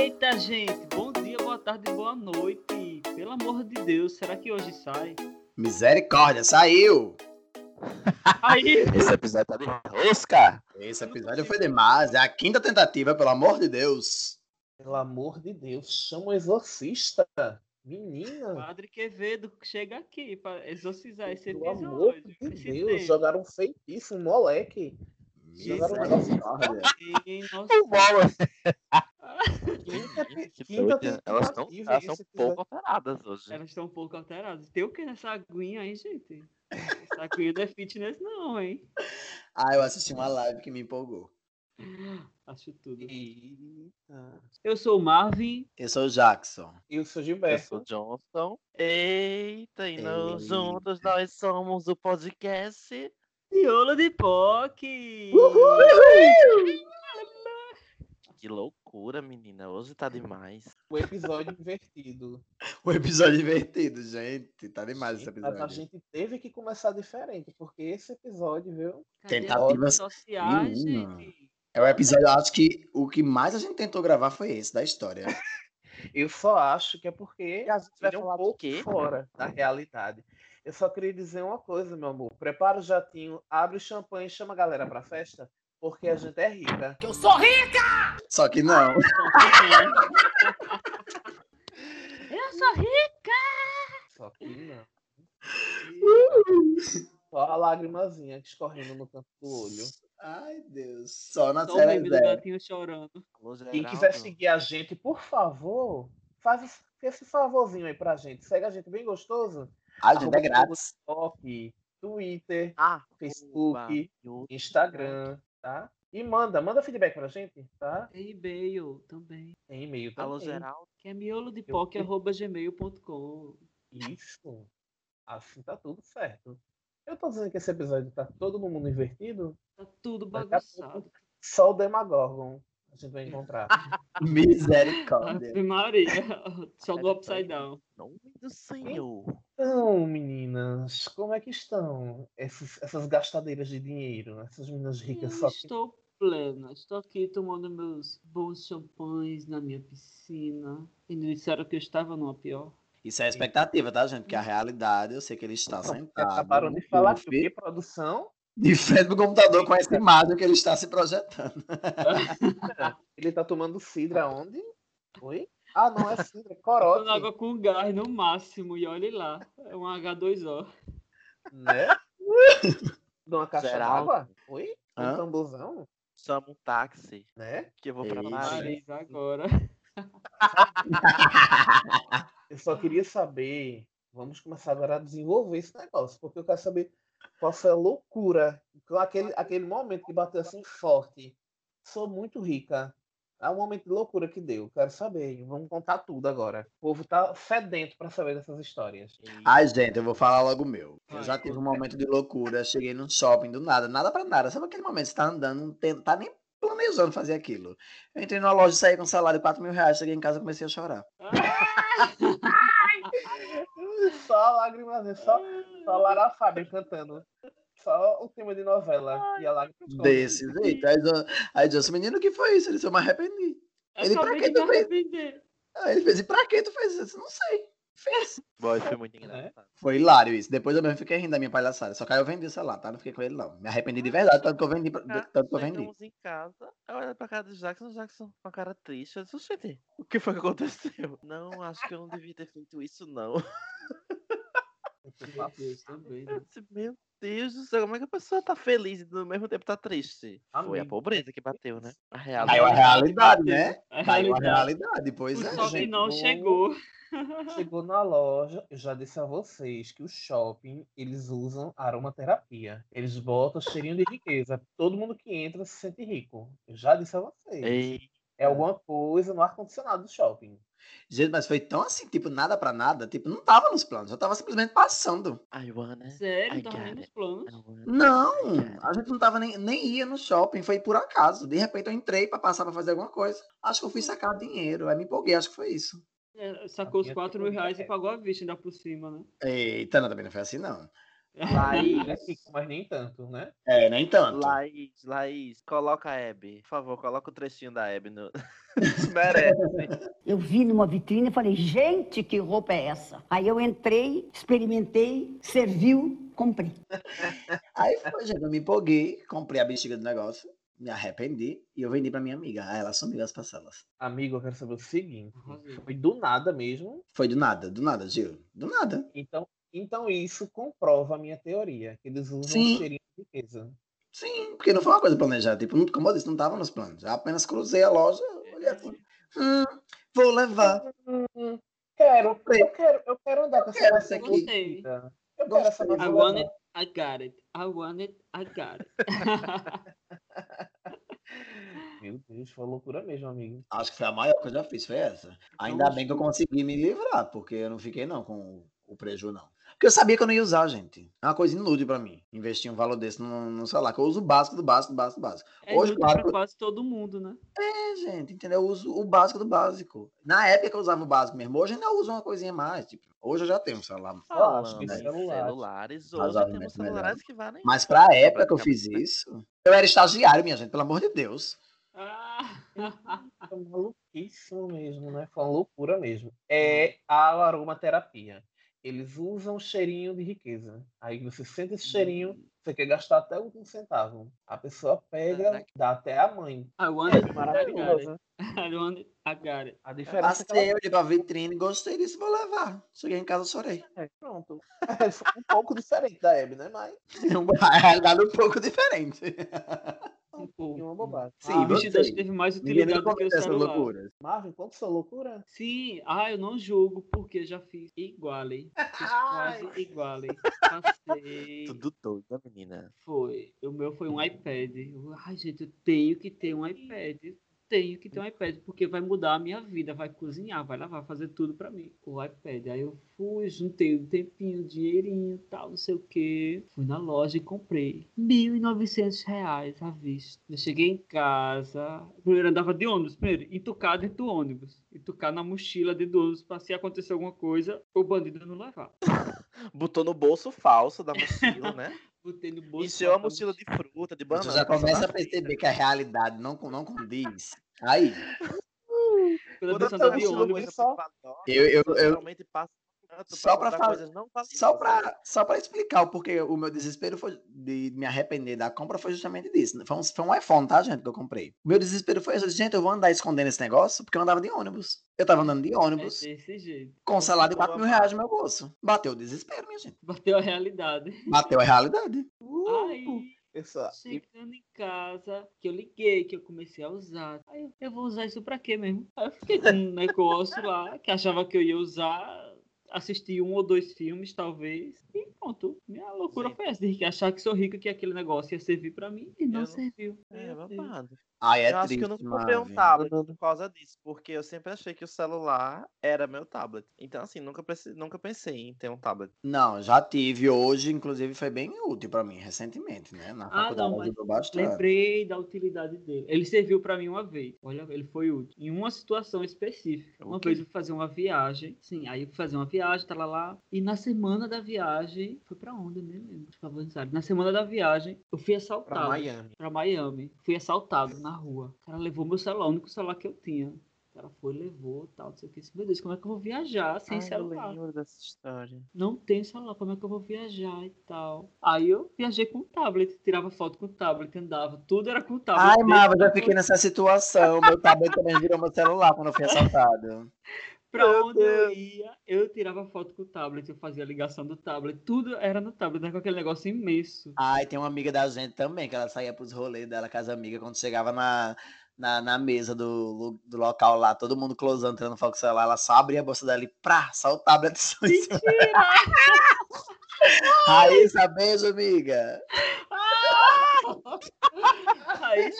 Eita, gente! Bom dia, boa tarde, boa noite. Pelo amor de Deus, será que hoje sai? Misericórdia, saiu! Aí! Esse episódio tá de rosca. Esse episódio foi demais. É a quinta tentativa, pelo amor de Deus. Pelo amor de Deus, chama o exorcista. Menina, Padre Quevedo chega aqui para exorcizar esse pelo amor episódio. de Deus, tempo. jogaram um feitiço, um moleque. Jogaram um nossa, O bola. Quinta, Que quinta doida. Elas estão elas são um pouco alteradas hoje. elas estão um pouco alteradas. Tem o que nessa aguinha aí, gente? Essa aguinha não é fitness, não, hein? Ah, eu assisti uma live que me empolgou. Acho tudo. Eita. Eu sou o Marvin. Eu sou o Jackson. Eu sou Eu Gilberto. sou Johnson. Eita, e nós Ei. juntos nós somos o podcast. Miolo de POC! Que loucura, menina. Hoje tá demais. O episódio invertido. O episódio divertido, gente. Tá demais esse Gente, Mas a episódio. gente teve que começar diferente, porque esse episódio, viu? Tentativas- redes sociais, gente? É o episódio, eu acho que o que mais a gente tentou gravar foi esse, da história. Eu só acho que é porque E a gente vai um falar do pouco quê? fora da realidade. Eu só queria dizer uma coisa, meu amor. Prepara o jatinho, abre o champanhe e chama a galera pra festa, porque a gente é rica. Só que não. Eu sou rica! Só que não. Só a lágrimazinha escorrendo no canto do olho. Ai, Deus. Só na Só o série gatinho chorando. Quem quiser seguir a gente, por favor, faz esse- favorzinho aí pra gente. Segue a gente bem gostoso. A gente é grátis. TikTok, Twitter, Ah, Facebook. Instagram, tá? E manda, manda feedback pra gente, tá? Tem e-mail também. Tem e-mail também. Alô, Geraldo. Que é miolodepoc.gmail.com. Isso. Assim tá tudo certo. Eu tô dizendo que esse episódio tá todo mundo invertido. Tá tudo bagunçado. só o Demagorgon a gente vai encontrar. Misericórdia. Maria. Só do Upside Down. Nome do Senhor. Então, meninas, como é que estão esses- essas gastadeiras de dinheiro? Essas meninas ricas Eu só que estou plena. Estou aqui tomando meus bons champanhes na minha piscina. E me disseram que eu estava numa pior. Isso é expectativa, tá, gente? Porque a realidade, eu sei que ele está Não, sentado. acabaram de falar que? Produção. De frente pro computador com essa imagem que ele está se projetando. Ele tá tomando cidra onde? Oi? Ah, não é cidra, é Tomando corote, água com gás no máximo. E olhe lá. É um H2O. né? De uma caixa d'água? Oi? Um Hã? tamborzão, Chama um táxi né? que eu vou. Paris. Paris agora. Eu só queria saber, vamos começar agora a desenvolver esse negócio, porque eu quero saber qual foi a loucura, aquele, aquele momento que bateu assim forte. Sou muito rica. É um momento de loucura que deu. Quero saber. Vamos contar tudo agora. O povo tá sedento pra saber dessas histórias. Ai, gente, eu vou falar logo o meu. Eu já tive um momento de loucura. Cheguei num shopping do nada, nada pra nada. Sabe aquele momento você tá andando, não tem- tá nem planejando fazer aquilo. Eu entrei numa loja, saí com um salário de 4 mil reais, cheguei em casa e comecei a chorar. Só lágrimas, só, só Lara Fábio cantando. Só o tema de novela. E a lágrima. Desse jeito. Aí, eu- aí eu disse, menino, o que foi isso? Ele disse, eu me arrependi. Ele, pra que tu fez? Aí ele fez, e pra que tu fez isso? Não sei. Fez. Boy, foi muito engraçado. Foi hilário isso. Depois eu mesmo fiquei rindo da minha palhaçada. Só que aí eu vendi o celular, tá? Não fiquei com ele, não. Me arrependi de verdade, tanto que eu vendi. pra- Ah, Tanto que eu vendi. Chegamos em casa, eu olhei pra cara do Jackson, o Jackson com a cara triste. Eu disse, "Oxente, o que foi que aconteceu? Não, acho que eu não devia ter feito isso, não. Meu Deus, também. Né? meu Deus do céu, como é que a pessoa tá feliz e ao mesmo tempo tá triste? Foi a pobreza que bateu, né? A Caiu a realidade. realidade, né? É Caiu a realidade. realidade, pois O é. sol que gente, não bom. chegou. Chegou na loja, eu já disse a vocês que o shopping, eles usam aromaterapia. Eles botam cheirinho de riqueza. Todo mundo que entra se sente rico. Eu já disse a vocês. Ei, É alguma coisa no ar-condicionado do shopping. Gente, mas foi tão assim, tipo, nada pra nada. Tipo, não tava nos planos. Eu tava simplesmente passando. I wanna, Sério, I tá got vendo os it. planos? Wanna. Não, a gente não tava nem, nem ia no shopping, foi por acaso. De repente eu entrei pra passar pra fazer alguma coisa. Acho que eu fui sacar dinheiro, aí me empolguei, acho que foi isso. É, sacou os minha 4 tem mil reais e pagou a vista ainda por cima, né? Eita, não, também não foi assim, não. Laís, É rico, mas nem tanto, né? É, nem tanto. Laís, Laís, coloca a Hebe. Por favor, coloca o trechinho da Hebe no. Merece. Eu vi numa vitrine e falei, gente, que roupa é essa? Aí eu entrei, experimentei, serviu, comprei. Aí foi, gente, eu me empolguei, comprei a bexiga do negócio, me arrependi e eu vendi pra minha amiga. Aí ela assumiu as parcelas. Amigo, eu quero saber o seguinte. Arrasou. Foi do nada mesmo. Foi do nada, do nada, Gil. Do nada. Então, então isso comprova a minha teoria. Que eles usam Sim. cheirinho de riqueza. Sim, porque não foi uma coisa planejada. Tipo, não- como eu disse, não tava nos planos. Eu apenas cruzei a loja, olhei assim, hum, vou levar. Hum, quero, eu quero, eu quero andar com essa quero essa aqui. curtida. Eu quero essa Gostei. I want it, I got it. I want it, I got it. Meu Deus, foi loucura mesmo, amigo. Acho que foi a maior que eu já fiz, foi essa. Ainda Nossa. bem que eu consegui me livrar, porque eu não fiquei não com o preju, não. Porque eu sabia que eu não ia usar, gente. É uma coisa inútil pra mim. Investir um valor desse no, no celular, que eu uso o básico do básico do básico do básico. É Hoje, claro, pra quase todo mundo, né? É, gente, entendeu? Eu uso o básico do básico. Na época que eu usava o básico mesmo, hoje eu ainda uso uma coisinha a mais. Tipo, hoje eu já tenho um celular. Falando que em celulares. celulares, hoje temos melhor. celulares que valem. Mas pra Só época que eu fiz né? isso, eu era estagiário, minha gente, pelo amor de Deus. Ah, Foi maluquíssimo mesmo, né? Foi uma loucura mesmo. É a aromaterapia. Eles usam cheirinho de riqueza. Aí você sente esse cheirinho, você quer gastar até um centavo. A pessoa pega, dá até a mãe. I want it, É maravilhoso. I want it, I got it. A diferença é que ela Passei, olhei pra vitrine, gostei disso, vou levar. Cheguei em casa, chorei. é, pronto. É, um pouco diferente da Hebe, né? Mas realidade é um pouco diferente. Um é uma bobagem. Sim, o Ah, vestido você. acho que teve mais utilidade do que o celular. loucuras. Marvin, quanto sua loucura? Sim, ah, eu não julgo porque já fiz igualei. Fiz Ai. quase igualei. Passei. Tudo doido, menina. Foi. O meu foi um iPad. Ai, gente, eu tenho que ter um iPad. Tenho que ter um iPad, porque vai mudar a minha vida. Vai cozinhar, vai lavar, fazer tudo pra mim. O iPad. Aí eu fui, juntei um tempinho, dinheirinho tal, não sei o quê. Fui na loja e comprei. 1.900 reais à vista. Eu cheguei em casa. Primeiro andava de ônibus. Primeiro, entucar dentro do ônibus. Entucar na mochila dentro do ônibus. Pra se acontecer alguma coisa, o bandido não levar. Botou no bolso falso da mochila, né? Botei no bolso. Encheu a mochila de fruta, de Você banana. já passou começa a perceber que a realidade não, não condiz. Aí, Quando eu Eu- eu- eu- Só fa- coisas não Só pra, só pra explicar o porquê o meu desespero foi de me arrepender da compra foi justamente disso. Foi um, foi um iPhone, tá, gente, que eu comprei. O meu desespero foi gente, eu vou andar escondendo esse negócio porque eu andava de ônibus. Eu tava andando de É ônibus desse jeito. com salário de Boa 4 mil reais no meu bolso. Bateu o desespero, minha gente. Bateu a realidade. Bateu a realidade. Aí, Essa, e chegando em casa, que eu liguei, que eu comecei a usar. Aí eu, eu vou usar isso pra quê mesmo? Aí eu fiquei com um negócio lá, que achava que eu ia usar, assistir um ou dois filmes, talvez. E pronto. Minha loucura Gente. foi essa, de achar que sou rico, que aquele negócio ia servir pra mim. E não não- serviu. É, babado. Ai, é eu acho triste, que eu não comprei um tablet por causa disso, porque eu sempre achei que o celular era meu tablet. Então, assim, nunca, preci- nunca pensei em ter um tablet. Não, já tive hoje, inclusive foi bem útil pra mim recentemente, né? Na Ah, faculdade não, mas ajudou bastante. Lembrei da utilidade dele. Ele serviu pra mim uma vez. Olha, ele foi útil. Em uma situação específica. Uma O quê? vez eu fui fazer uma viagem. Sim, aí eu fui fazer uma viagem, tá lá lá. E na semana da viagem. Foi pra onde? Eu nem lembro. Acho Aires. Na semana da viagem, eu fui pra assaltado. Miami. Pra Miami. Fui assaltado na rua. O cara levou meu celular, o único celular que eu tinha. O cara foi, levou tal, não sei o que. Meu Deus, como é que eu vou viajar sem Ai, eu celular? lembro dessa história. não tenho celular, como é que eu vou viajar e tal? Aí eu viajei com o tablet, tirava foto com o tablet, andava, tudo era com o tablet. Ai, Marva, já fiquei nessa situação. Meu tablet também virou meu celular quando eu fui assaltado. Pra onde eu ia, eu tirava foto com o tablet, eu fazia ligação do tablet, tudo era no tablet, né, com aquele negócio imenso. Ai, tem uma amiga da gente também, que ela saía pros rolês dela com as amigas, quando chegava na, na, na mesa do, do local lá, todo mundo closando, tirando foto com o celular, ela só abria a bolsa dela e prá, só o tablet. cima. Raíssa, beijo, amiga. Aí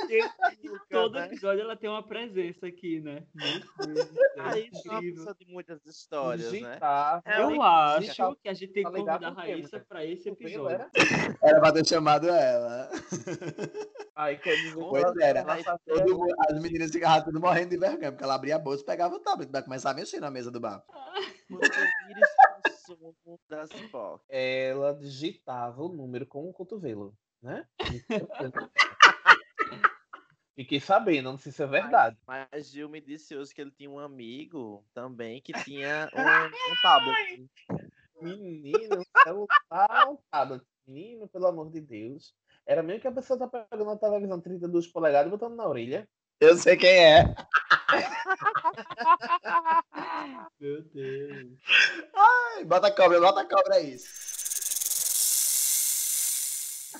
todo né? episódio ela tem uma presença aqui, né? Céu, Aí é uma incrível. pessoa de muitas histórias, né? Digitar. É, Eu eu acho que a gente tem que convidar a Raíssa pra esse O pelo episódio. era? Era pra ter chamado ela. Aí Pois era. Todo as meninas ficavam tudo morrendo de vergonha, porque ela abria a bolsa e pegava o tablet, vai começar a mexer na mesa do bar. Das. Ela digitava o número com o cotovelo, né? Fiquei sabendo, não sei se é verdade. Mas Gil me disse hoje que ele tinha um amigo também que tinha um, um tablet. Menino, o celular um tablet. Menino, pelo amor de Deus. Era mesmo que a pessoa tá pegando a televisão 32 polegadas e botando na orelha. Eu sei quem é. Meu Deus. Ai, Bota a cobra, bota a cobra aí. Deixa pra lá. É,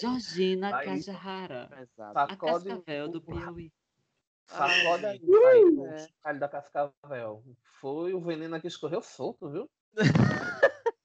Georgina Aí- Cajahara. A cascavel do Piauí. sacode aí, é. o chocalho da cascavel. Foi o veneno que escorreu solto, viu?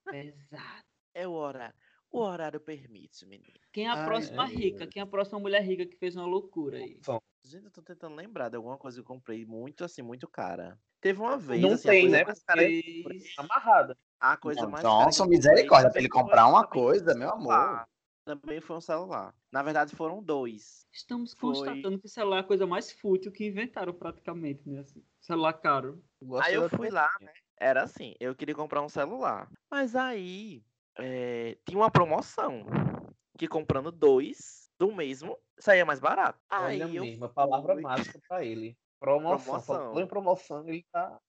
Pesado. É o horário. O horário permite, menino. Quem é a Ai, próxima meu rica? Quem é a próxima mulher rica que fez uma loucura aí? Gente, eu tô tentando lembrar de alguma coisa que eu comprei muito, assim, muito cara. Teve uma vez, Não assim, a tem, coisa né? cara Porque comprei- amarrada. A coisa Não, mais comprei misericórdia, pra ele comprar uma coisa, meu amor. Também foi um celular. Na verdade, foram dois. Estamos Foi- constatando que celular é a coisa mais fútil que inventaram praticamente, né? Assim, celular caro. Aí eu fui lá, né? Era assim, eu queria comprar um celular. Mas aí eh, tinha uma promoção. Que comprando dois do mesmo saía mais barato. Olha aí eu mesmo, a palavra mágica pra ele. Promoção. Promoção. Em promoção, ele tá.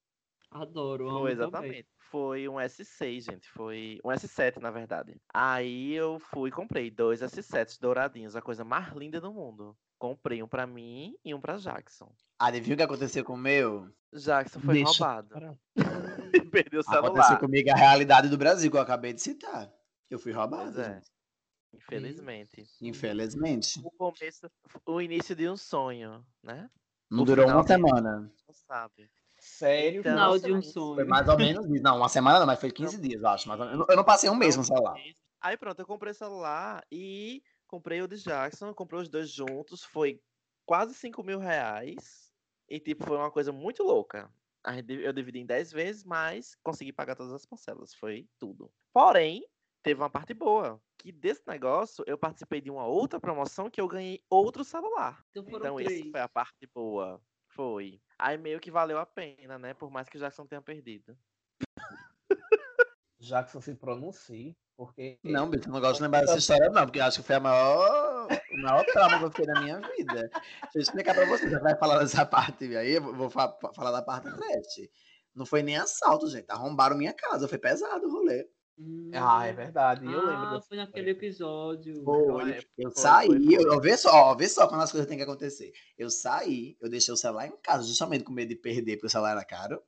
Adoro, amo Foi, também. exatamente. Foi um S6, gente. Foi um S7, na verdade. Aí eu fui e comprei dois S7s douradinhos, a coisa mais linda do mundo. Comprei um pra mim e um pra Jackson. Adivinha o que aconteceu com o meu? Jackson foi Deixa roubado. para- Perdeu o celular. Aconteceu comigo a realidade do Brasil, que eu acabei de citar. Eu fui roubado, Pois é. gente. Infelizmente. Infelizmente. O começo, o início de um sonho, né? Não O durou uma semana. Não sabe. Sério, Então, Final de um mas- sonho. Foi mais ou menos isso. Não, uma semana não, mas foi 15 dias, eu acho. menos. Eu não- Eu não passei um mês no celular. Aí pronto, eu comprei o celular e comprei o de Jackson, comprei os dois juntos, foi quase 5 mil reais. E tipo, foi uma coisa muito louca. Eu dividi em 10 vezes, mas consegui pagar todas as parcelas. Foi tudo. Porém, teve uma parte boa. Que desse negócio eu participei de uma outra promoção que eu ganhei outro celular. Então Então, essa foi a parte boa. Foi. Aí meio que valeu a pena, né? Por mais que o Jackson tenha perdido. Jackson se pronuncie, porque. Não, bicho, eu não gosto de lembrar dessa história, não, porque eu acho que foi a maior, o maior trauma que eu fiquei na minha vida. Deixa eu explicar pra você, já vai falar dessa parte aí, eu vou- fa- falar da parte trash. Não foi nem assalto, gente. Arrombaram minha casa, foi pesado o rolê. Hum. Ah, é verdade. Eu lembro Ah, dessa foi naquele episódio. Foi, é, eu foi, saí, foi, foi. Eu, eu vê só, ó, vê só quando as coisas têm que acontecer. Eu saí, eu deixei o celular em casa, justamente com medo de perder, porque o celular era caro.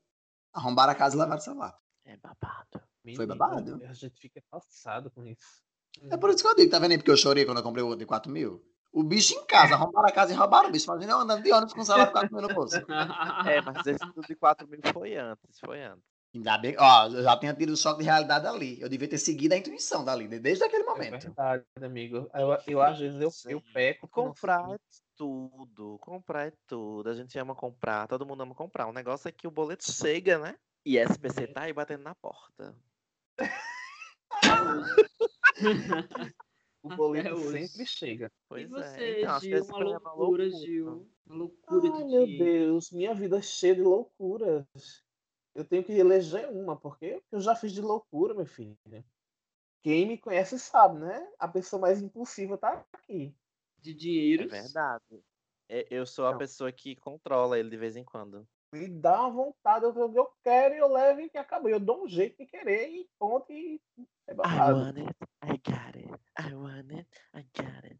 Arrombaram a casa e levaram o celular. É babado. Foi Menino, babado. A gente fica passado com isso. É por isso que eu digo, tá vendo aí? Porque eu chorei quando eu comprei o outro de 4 mil. O bicho em casa, arrombaram a casa e roubaram o bicho. Imagina eu andando de ônibus com o celular de 4 mil no bolso. É, mas esse de 4 mil foi antes, foi antes. Ainda bem, ó, eu já tinha tido o choque de realidade ali. Eu devia ter seguido a intuição dali, de- desde aquele É momento. verdade, amigo. Eu, eu às vezes eu, eu peco. Comprar é tudo, comprar é tudo. A gente ama comprar, todo mundo ama comprar. O negócio é que o boleto chega, né? E SPC tá aí batendo na porta. O boleto hoje. sempre chega. E Pois você, é. Então, acho que Gil, uma foi uma loucura, Gil. Uma loucura Ai, de meu dia. Deus, minha vida é cheia de loucuras. Eu tenho que eleger uma, porque eu já fiz de loucura, meu filho. Quem me conhece sabe, né? A pessoa mais impulsiva tá aqui. De É dinheiro. verdade. É, Eu sou a Não. pessoa que controla ele de vez em quando. Me dá uma vontade, eu, eu quero e eu levo e acabou. Eu dou um jeito de querer e ponto e é I babado. want it, I got it. I want it, I got it.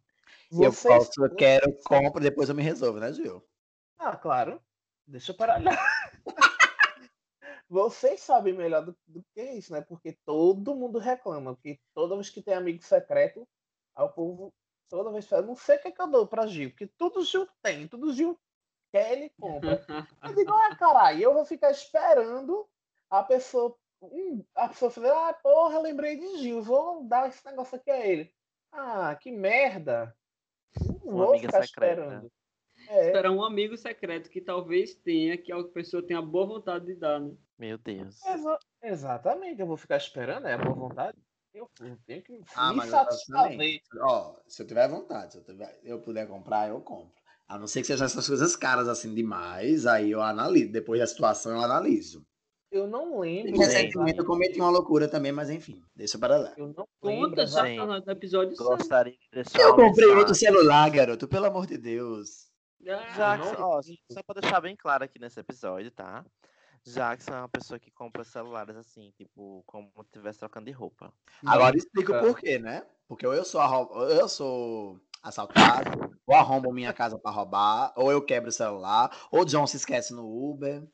Eu Vocês- posso, eu quero, compro, depois eu me resolvo, né, Gil? Ah, claro. Deixa eu parar. Vocês sabem melhor do, do que isso, né? Porque todo mundo reclama. Porque toda vez que tem amigo secreto, o povo toda vez fala, não sei o que, é que eu dou pra Gil, porque tudo Gil tem, tudo Gil quer, ele compra. Eu digo, ah, caralho, eu vou ficar esperando a pessoa. hum, a pessoa falar, ah, porra, lembrei de Gil, vou dar esse negócio aqui a ele. Ah, que merda. Não Uma vou ficar secreta. esperando. É, Esperar um amigo secreto que talvez tenha, que a pessoa tenha boa vontade de dar, né? Meu Deus. Exa- exatamente, eu vou ficar esperando, é a boa vontade. Eu, eu tenho que Ah, me satisfazer. Ó, se eu tiver vontade, se eu, tiver, eu puder comprar, eu compro. A não ser que sejam essas coisas caras assim demais, aí eu analiso. Depois da situação, eu analiso. Eu não lembro. recentemente eu cometi uma loucura também, mas enfim, deixa para lá. Eu não lembro. Conta já Sim. tá no episódio 100. Gostaria Eu comprei outro celular, garoto, pelo amor de Deus. Jackson, não ó, só pra deixar bem claro aqui nesse episódio, tá? Jackson é uma pessoa que compra celulares assim, tipo, como se estivesse trocando de roupa. Agora explica o porquê, né? Porque ou eu sou, arro- eu sou assaltado, ou arrombo minha casa pra roubar, ou eu quebro o celular, ou o John se esquece no Uber.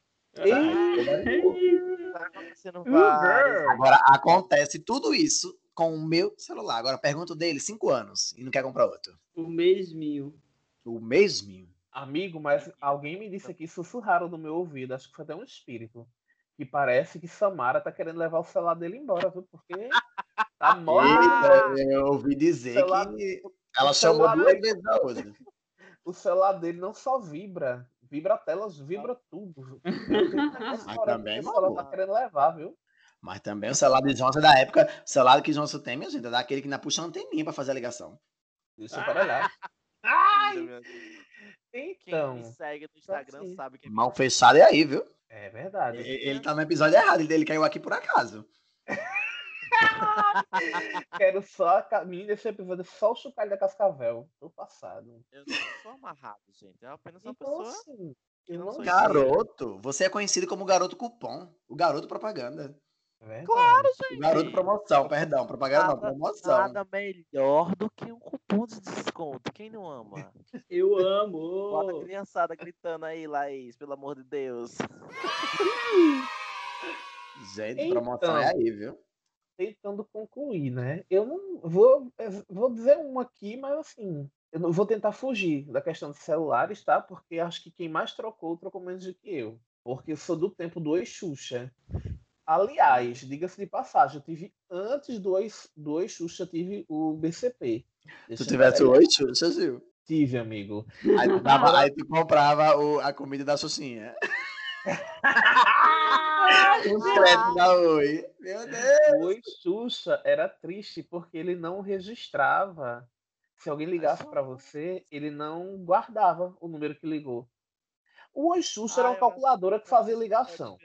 Tá acontecendo Uber. várias. Agora acontece tudo isso com o meu celular. Agora pergunto dele, cinco anos, e não quer comprar outro. O mesminho. O mesmo. Amigo, mas alguém me disse aqui, sussurraram no meu ouvido, acho que foi até um espírito, que parece que Samara tá querendo levar o celular dele embora, viu? Porque tá morto. Eu ouvi dizer Celular- que ela chamou duas dele- vezes hoje. O celular dele não só vibra, vibra a tela, vibra tudo. Mas também, que o celular tá querendo levar, viu? Mas também o celular de Johnson é da época, o celular que Johnson tem, minha gente, é daquele que ainda puxa a anteninha pra fazer a ligação. Deixa eu para olhar. Quem Então, me segue no Instagram assim. sabe que é Mal fechado é aí, viu? é verdade. E- Ele tá no episódio errado, ele ele caiu aqui por acaso. Quero só menina desse episódio, só o chocalho da Cascavel. Tô passado. Eu não sou amarrado, gente. Eu apenas uma Então, pessoa. assim, eu não. Garoto, você é conhecido como garoto cupom, o garoto propaganda. É verdade. Claro, gente. garoto promoção, perdão, propaganda não, Nada- promoção. Nada melhor do que um cupom de desconto. Quem não ama? Eu amo. Bota a criançada gritando aí, Laís, pelo amor de Deus. Gente, promoção é Então. aí, viu? tentando concluir, né? Eu não vou, eu vou dizer um aqui, mas assim, eu não vou tentar fugir da questão dos celulares, tá? Porque acho que quem mais trocou, trocou menos do que eu. Porque eu sou do tempo do Oi Xuxa. Aliás, diga-se de passagem, eu tive antes do Oi, do Oi Xuxa, eu tive o BCP. Se Deixa tu tivesse oi, Xuxa, Gil. Tive, amigo. Aí tu, dava- aí tu comprava o- a comida da Xuxinha. Os créditos da Oi. Meu Deus. O Oi Xuxa era triste porque ele não registrava. Se alguém ligasse para você, ele não guardava o número que ligou. O Oi Xuxa era Ah, uma calculadora que fazia ligação.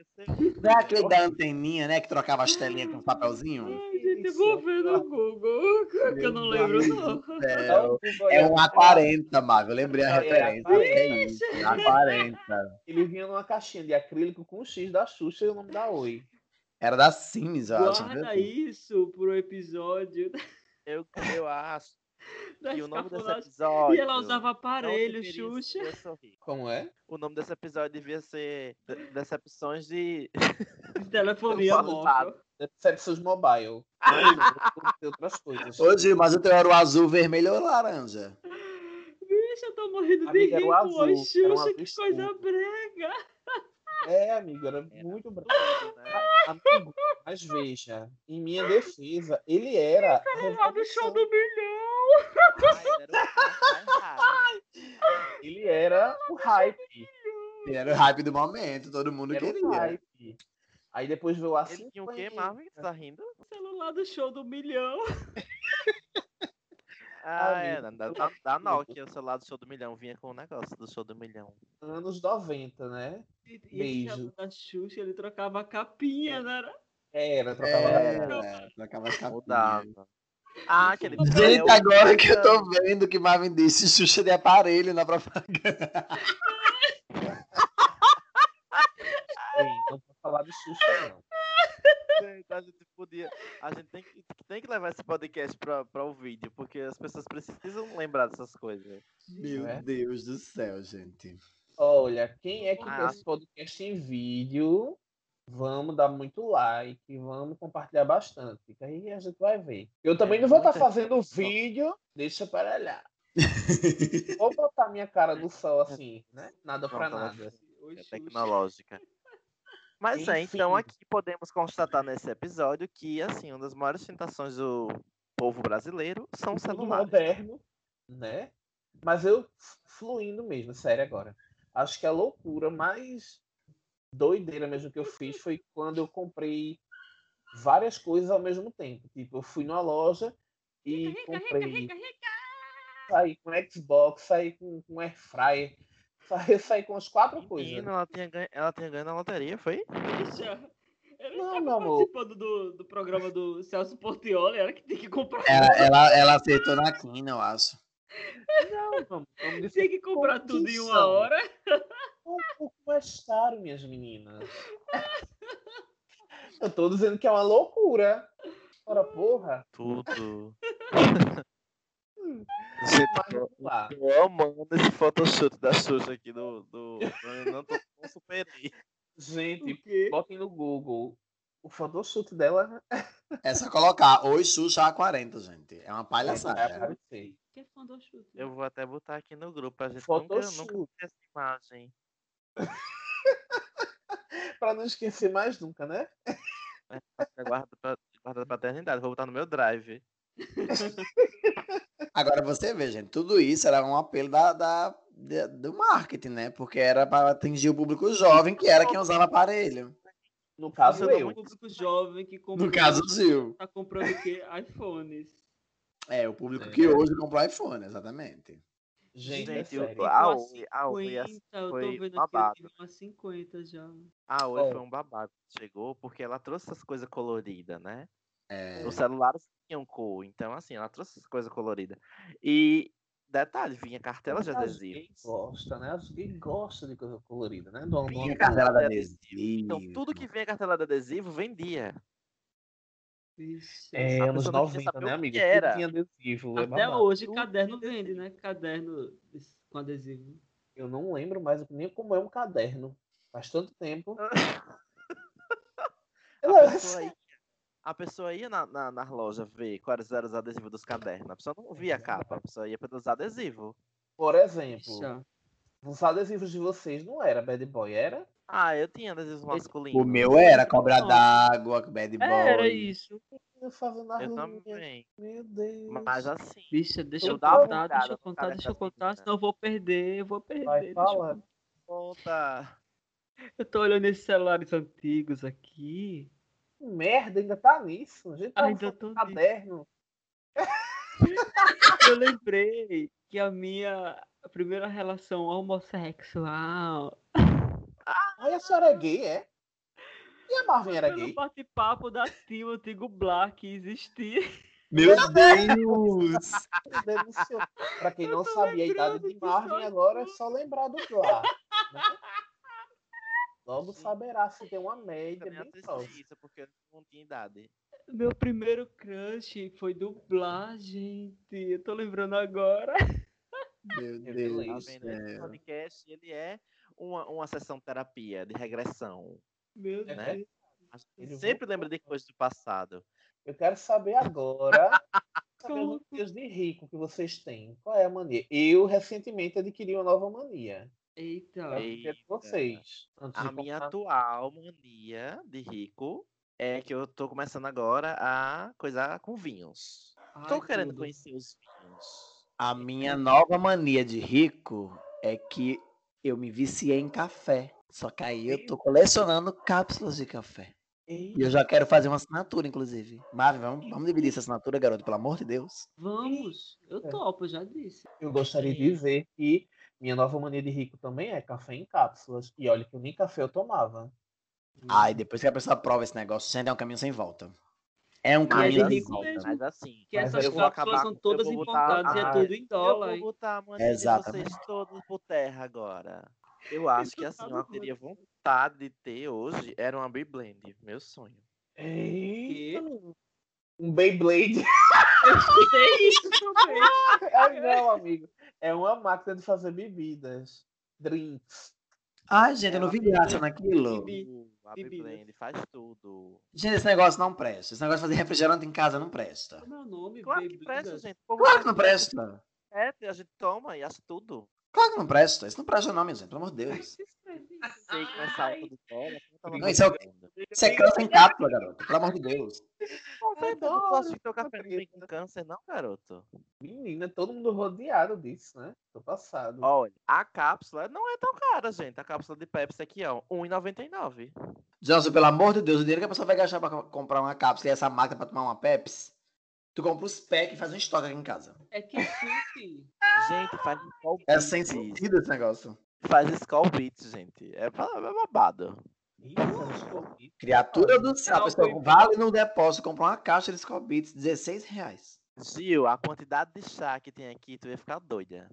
Não é aquele da anteninha, né? Que trocava as telinhas com papelzinho? Ai, gente, vou ver no Google, que eu não lembro, não. É, é um A40, Marvel. Eu lembrei a É, referência. A40. É isso. A40. Ele vinha numa caixinha de acrílico com o X da Xuxa e o nome da Oi. Era da Sims, eu acho. Guarda viu? isso pro episódio Eu, eu acho das que o nome desse episódio. E ela usava aparelho, Xuxa. Como é? O nome desse episódio devia ser De- Decepções de. Telefonia móvel. Decepções Mobile. Tem outras coisas. Ô, Gil, mas o teu era o azul, vermelho ou laranja? Bicho, eu tô morrendo de Amiga, era rir um Xuxa, que coisa brega. É, amigo, era Era muito bravo. né? Amigo, mas veja, em minha defesa, ele era. Lá do show do milhão. Ai, era o. Ele era o hype. Ele era o hype do momento, todo mundo Era o queria. hype. Aí depois veio a Ele tinha o quê, 50. Marvin? Você tá rindo? Celular do show do milhão. Ah, é. Da, da, da Nokia, o celular do show do milhão. Vinha com o negócio do show do milhão. Anos 90, né? E esse Beijo. celular da Xuxa, ele trocava a capinha, não era? Era, trocava É, trocava as capinhas. Mudava. Ah, aquele Gente, agora que eu tô vendo que Marvin disse Xuxa de aparelho na propaganda. Sim, não vou falar de Xuxa, não. Gente, a gente podia. A gente tem que, tem que levar esse podcast pra o vídeo, porque as pessoas precisam lembrar dessas coisas. Meu É. Deus do céu, gente. Olha, quem é que Ah. esse podcast em vídeo? Vamos dar muito like, vamos compartilhar bastante. Que aí a gente vai ver. Eu também É, não vou estar muita fazendo vídeo, deixa para lá. Vou botar minha cara no sol assim, né? Nada ela nada. É tecnológica. Mas é, então Enfim. aqui podemos constatar nesse episódio que, assim, uma das maiores tentações do povo brasileiro são os celulares. moderno, né? Mas eu fluindo mesmo, sério agora. Acho que a loucura mais doideira mesmo que eu fiz foi quando eu comprei várias coisas ao mesmo tempo. Tipo, eu fui numa loja e Rica, rica, comprei. rica, rica. Saí com Xbox, saí com, com Air Fryer, saí, com as quatro coisas. Menina, ela tinha ganho, ela tinha ganho na loteria, foi? Bicha, Ele Não, meu amor. participando do, do programa do Celso Portioli, era que tem que comprar. Ela, ela, ela acertou na quina, eu acho. Não, vamos, Tem que comprar tudo em uma condição. hora. um pouco mais caro, minhas meninas. Eu tô dizendo que é uma loucura. Ora, porra. Tudo. Lá. eu amando esse photoshoot da Xuxa aqui do. do... Eu não, tô, não superei. Gente, botem no Google. O photoshoot dela É só colocar Oi Xuxa A40, gente. É uma palhaçada. Que é fã do chute. Eu vou até botar aqui no grupo. A gente nunca, nunca Photoshoot. tem essa imagem. Pra não esquecer mais nunca, né? Guarda pra, guarda pra eternidade. Vou botar no meu drive. Agora você vê, gente, tudo isso era um apelo da, da- da- do marketing, né? Porque era para atingir o público jovem, que era quem usava aparelho. No caso, Funcionou eu. muito. público jovem que comprou, No caso, o Gil. tá comprando o quê? iPhones. É, o público É. que hoje comprou iPhone, exatamente. Gente, é Gente, o- sério. a Oi, a Oi, 50, eu tô foi vendo babado. aqui, eu umas 50 já. a Oi foi um babado. que Chegou porque ela trouxe essas coisas coloridas, né? É, Os celulares tinham cor, então assim, ela trouxe essas coisas coloridas. E detalhe, vinha cartela de adesivo. gays gostam, né? As gays gostam de coisa colorida, né? Do, Vinha cartela cartela de de adesivo. Então, tudo que adesivo. vinha cartela de adesivo vendia. Vixe. É, A anos pessoa não queria 90, saber né, amiga? que era. Tudo tinha adesivo. é Até hoje Tudo caderno vende, né? Caderno com adesivo. Eu não lembro mais nem como é um caderno. Faz tanto tempo. A Ela- pessoa ia, a pessoa ia na, na, na loja ver quais eram os adesivos dos cadernos. A pessoa não via a capa, a pessoa ia pelos adesivos. Por exemplo, Bicha. os adesivos de vocês não era bad boy, era? Ah, eu tinha adesivos masculinos. O meu era cobra d'água, bad boy. Era isso. Eu Eu também. Meu Deus. Mas assim, Bicha, deixa Eu eu contar, deixa eu contar, deixa eu contar, senão eu vou perder, eu vou perder. Vai, eu fala. contar. conta. Eu tô olhando esses celulares antigos aqui. Merda, ainda tá nisso. A gente tá Ainda tô caderno. Eu lembrei que a minha primeira relação homossexual Ai, a senhora é gay, é? E a Marvin era pelo gay? bate-papo da Tio Antigo Black que existia. Meu Deus! Denunciou. Pra quem não sabia a idade de Marvin, agora é só lembrar do Blá. né? Logo saberá se tem uma média bem próxima. isso porque eu não tinha idade. Meu primeiro crush foi dublar, gente. Eu tô lembrando agora. Meu Eu Deus lembro. Do? Esse céu. podcast, ele é uma, uma sessão terapia de regressão. Meu Né? Deus. A gente sempre voltou. lembra de coisas do passado. Eu quero saber agora os manias de rico que vocês têm. Qual é a mania? Eu recentemente adquiri uma nova mania. Eita. De Eita. vocês. A minha contar- atual mania de rico é que eu tô começando agora a coisar com vinhos. Tô Ai, querendo tudo. conhecer os vinhos. A minha nova mania de rico é que eu me viciei em café. Só que aí eu tô colecionando cápsulas de café. E eu já quero fazer uma assinatura, inclusive. Marvin, vamos, vamos dividir essa assinatura, garoto, pelo amor de Deus. Vamos. Eu É. topo, eu já disse. Eu gostaria de dizer que minha nova mania de rico também é café em cápsulas. E olha que eu nem café eu tomava. Ai, depois que a pessoa prova esse negócio, gente, é um caminho sem volta. É um Mas, caminho é sem rico volta. mesmo. mas assim, Que Mas essas eu vou cápsulas são todas eu vou botar- importadas e é Ah, tudo em eu dólar. vou hein? botar a mania de Exatamente. vocês todos por terra agora. Eu acho que assim, eu teria vontade de ter hoje era uma Bee Blend, meu sonho. Eita! Um Beyblade. Eu sei isso também. Ai, não, amigo. É uma máquina de fazer bebidas. Drinks. Ai, gente, eu não vi Ela- graça naquilo. Bibi. A Bee bebidas. Blend faz tudo. Gente, esse negócio não presta. Esse negócio de fazer refrigerante em casa não presta. Como é o nome? Claro que presta, gente. Claro que não presta. É, a gente toma e acha tudo. Claro que não presta. Isso não presta não, minha gente. Pelo amor de Deus. Não, isso é o? Isso é câncer em cápsula, garoto. Pelo amor de Deus. Não, acha que teu tá café com câncer, não, garoto? Menina, todo mundo rodeado disso, né? Tô passado. Olha, a cápsula não é tão cara, gente. A cápsula de Pepsi aqui, ó, R$ 1,99. Johnson, pelo amor de Deus, o dinheiro que a pessoa vai gastar pra co- comprar uma cápsula e essa máquina pra tomar uma Pepsi, tu compra os packs e faz um estoque aqui em casa. É que chique. Gente, faz Skull É Beats. sem sentido esse negócio. Faz Skull Beats, gente. É, é babado. Escolhi. Criatura do céu, a pessoa vale no depósito, compra uma caixa de Scobits, 16 reais. Gil, a quantidade de chá que tem aqui, tu ia ficar doida.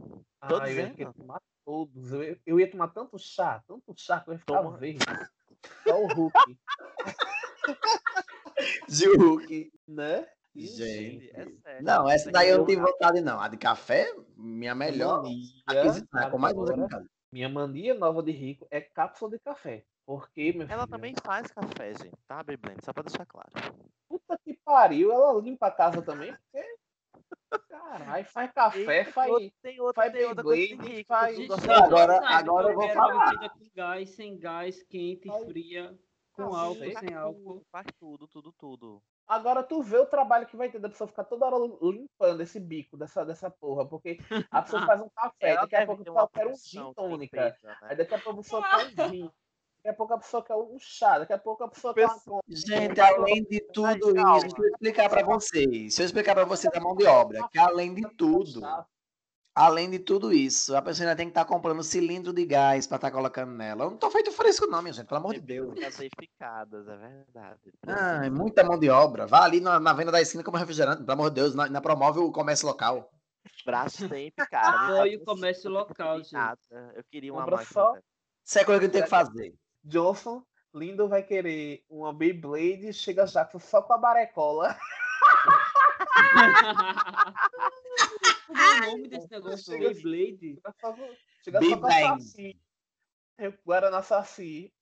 Tô Ah, eu ia dizendo. tomar todos. Eu ia, eu ia tomar tanto chá, tanto chá que eu ia ficar Toma. verde. Só o Hulk, Gil Hulk. né? Gente. é sério. Não, essa daí eu não tive vontade, não. A de café, minha melhor Mania aquisição. É com mais agora, casa. Minha mania nova de rico é cápsula de café. Porque, meu Ela filho, também faz café, gente, tá, Beyblend? Só pra deixar claro. Puta que pariu, ela limpa a casa também, porque. Caralho, faz café, E faz. tem outra, faz tem outra coisa de Beyblade, rico. faz- Gente, agora- agora eu vou quero falar. bebida com gás, sem gás, quente, Faz- fria, com Não, álcool, faz sem tudo, álcool. Faz tudo, tudo, tudo. Agora tu vê o trabalho que vai ter da pessoa ficar toda hora limpando esse bico dessa, dessa porra. Porque a pessoa faz um café, Ela daqui a pouco ter a uma pessoa quer um gin tônica. né? Aí daqui a pouco a pessoa quer um vinho. Daqui a pouco a pessoa quer um chá. Daqui a pouco a pessoa quer uma conta. Gente, além de tudo isso, deixa eu explicar pra vocês. Se eu explicar pra vocês da mão de obra, que além de tudo, além de tudo isso, a pessoa ainda tem que estar comprando cilindro de gás pra estar colocando nela. Eu não tô feito fresco, não, minha gente, pelo amor de Deus. Gaseificadas, é verdade. Ah, é muita mão de obra. Vá ali na, na venda da esquina como refrigerante, pelo amor de Deus, na, na promove o comércio local. Brastemp, cara. me Apoie o comércio eu local, gente. nada. Eu queria uma Compra máquina. só-. Isso é coisa que tem que fazer. Johnson, Lindo vai querer uma Beyblade, chega Jackson só com a barecola. É o nome desse negócio? Chega- Beyblade? Chega só com, chega só com a Beyblade. Saci. É, Guaraná Saci.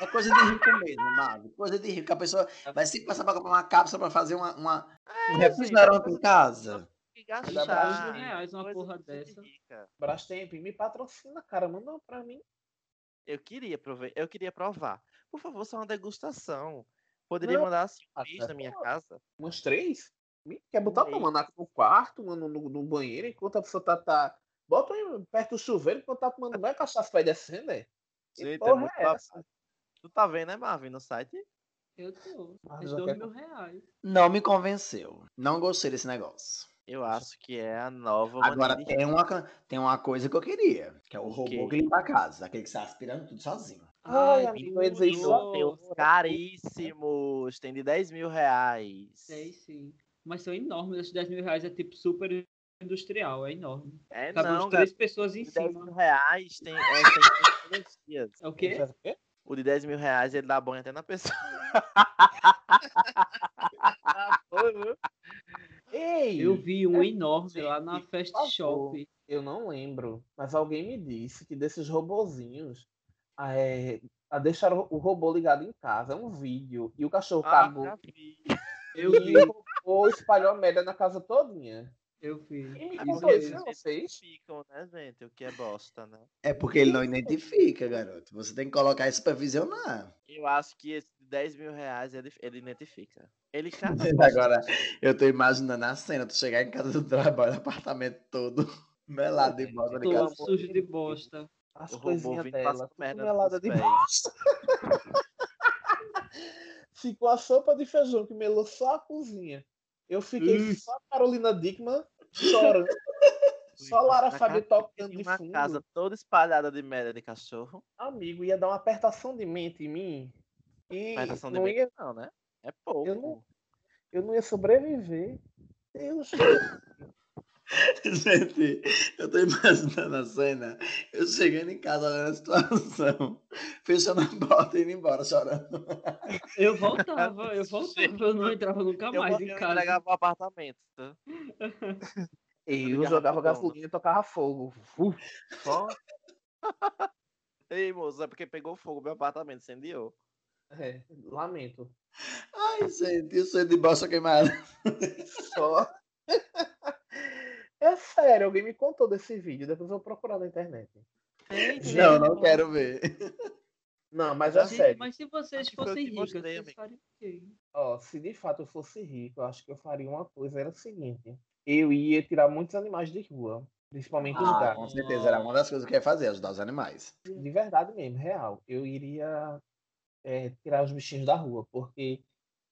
É coisa de rico mesmo, Mavi. Coisa de rico. A pessoa vai sempre passar pra comprar uma cápsula pra fazer uma, uma- um refrigerante em casa. Gastar. pra reais uma porra dessa. Brastemp, me patrocina, cara. Manda uma pra mim. Eu queria, prove... eu queria provar. Por favor, só uma degustação. Poderia Não. mandar assim um Ah, mês na minha casa. Umas três? Quer botar Um tua manaca no quarto, mano, no, no banheiro, enquanto a pessoa tá. tá... Bota aí perto do chuveiro enquanto tá tomando banho, a cachaça vai descendo, é? Que Gente, é porra muito é essa? Tu tá vendo, né, Marvin, no site? Eu tô. Já dois quer- mil reais. Não me convenceu. Não gostei desse negócio. Eu acho que é a nova Agora de tem uma, tem uma coisa que eu queria, que é o O robô que limpa a casa, aquele que sai aspirando tudo sozinho. Ai, Ai, amigo, eu ia dizer isso tudo. Tem os caríssimos, tem de 10 mil reais. Sei sim. Mas são enormes. Esses 10 mil reais é tipo super industrial. É enorme. É Cabe não, três garoto. pessoas em de 10 cima. mil reais tem, é, tem. É o quê? O de 10 mil reais ele dá banho até na pessoa. Ei! Eu vi um É, enorme gente, lá na Fast favor. Shop. Eu não lembro, mas alguém me disse que desses robozinhos é, a deixaram o robô ligado em casa. É um vídeo. E o cachorro Ah, cagou. Eu vi, o robô espalhou a merda na casa todinha. eu vi. Quem me Isso vocês? Ficam, né, gente? O que é bosta, né? É porque ele não identifica, garoto. Você tem que colocar isso pra visionar. Eu acho que esse de 10 mil reais ele, ele identifica. Ele caga. Agora, eu tô imaginando a cena, tu chegar em casa do trabalho, apartamento todo melado de bosta Todo casa. sujo de bosta. As O coisinhas dela. melada de pés. bosta. Ficou a sopa de feijão que melou só a cozinha. Eu fiquei Ih. só a Carolina Dickman chorando. Só a Lara casa- tocando de uma fundo. casa toda espalhada de merda de cachorro. Amigo, ia dar uma apertação de mente em mim. E Apertação de não mente ia, não, né? É pouco. Eu não- eu não ia sobreviver. Deus. Gente, eu tô imaginando a cena, eu chegando em casa olhando a situação, fechando a porta e indo embora chorando. Eu voltava, eu voltava, eu não entrava nunca Eu, mais eu em casa. entregava o apartamento. tá? Eu Ligava jogava gasolina e tocava fogo. Uf, só. Ei, moço, é porque pegou fogo meu apartamento, incendiou. É, lamento. Ai, gente, isso é de bosta queimada. Só. É sério, alguém me contou desse vídeo, depois eu vou procurar na internet. Tem. Não, não quero ver. Não, mas é sério. Mas se vocês fossem que ricos, mostrei, vocês fariam o quê? Ó, se de fato eu fosse rico, eu acho que eu faria uma coisa, era o seguinte. Eu ia tirar muitos animais de rua, principalmente os Ah, gatos. com certeza, era uma das coisas que eu ia fazer, ajudar os animais. De verdade mesmo, real. Eu iria é, tirar os bichinhos da rua, porque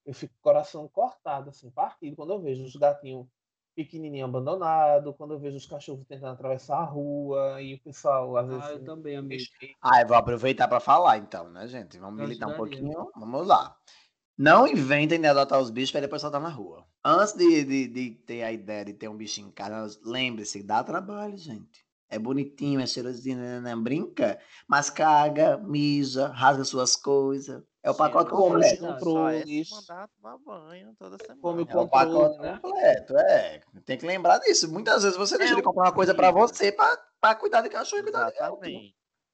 eu fico com o coração cortado, assim, partido, quando eu vejo os gatinhos pequenininhos abandonados, quando eu vejo os cachorros tentando atravessar a rua e o pessoal, às vezes, Ah, eu também, amigo. Ah, eu vou aproveitar para falar então, né, gente? Vamos Eu militar um ajudaria. pouquinho. Vamos lá. Não inventem de adotar os bichos para depois soltar na rua. Antes de, de, de ter a ideia de ter um bichinho em casa, lembre-se, dá trabalho, gente. É bonitinho, é cheirosinho, né, né, brinca, mas caga, mija, rasga suas coisas. É o Sim, pacote não, completo. só completo. é- Só é Controles. se mandar tomar banho toda semana. Come o É o pacote né? completo, é. Tem que lembrar disso. Muitas vezes você deixa É de comprar uma coisa para você para cuidar de cachorro e cuidar de gato.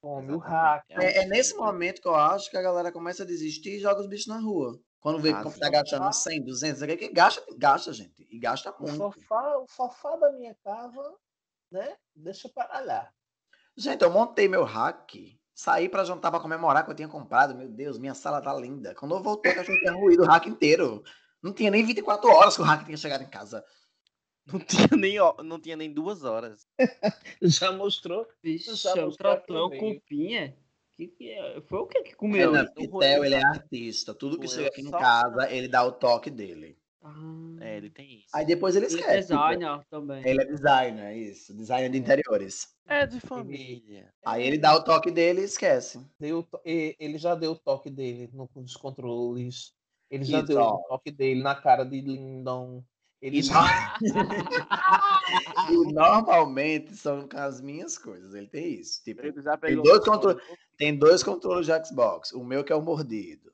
Come o hack. É, é nesse momento que eu acho que a galera começa a desistir e joga os bichos na rua. Quando vê Ah, que sim. tá gastando 100, 200, que que gasta, gasta, gente. E gasta O muito. sofá, o sofá da minha casa, né? Deixa para lá. Gente, eu montei meu hack, saí pra jantar pra comemorar que eu tinha comprado. Meu Deus, minha sala tá linda. Quando eu voltei, o cachorro tinha ruído o hack inteiro. Não tinha nem 24 horas que o hack tinha chegado em casa. Não tinha nem, ó- não tinha nem duas horas. Já mostrou? Bicho, Já mostrou é o aqui no meio. cupinha. Que que é? Foi o que que comeu? Renan então, Pitel, ele é artista. Tudo que chega aqui em casa, ele dá o toque dele. Ah, É, ele tem isso. Aí depois ele ele é esquece. tipo, designer também. Ele é designer, é isso. Designer de interiores. É de família. Aí ele dá o toque dele e esquece. Deu, to- ele já deu o toque dele no, nos controles. Ele já Isso, deu ó. o toque dele na cara de Lindon. Ele E já... E normalmente são com as minhas coisas. Ele tem isso. Tipo, Ele já pegou dois o som contro- do- tem dois controles de Xbox. O meu que é o mordido.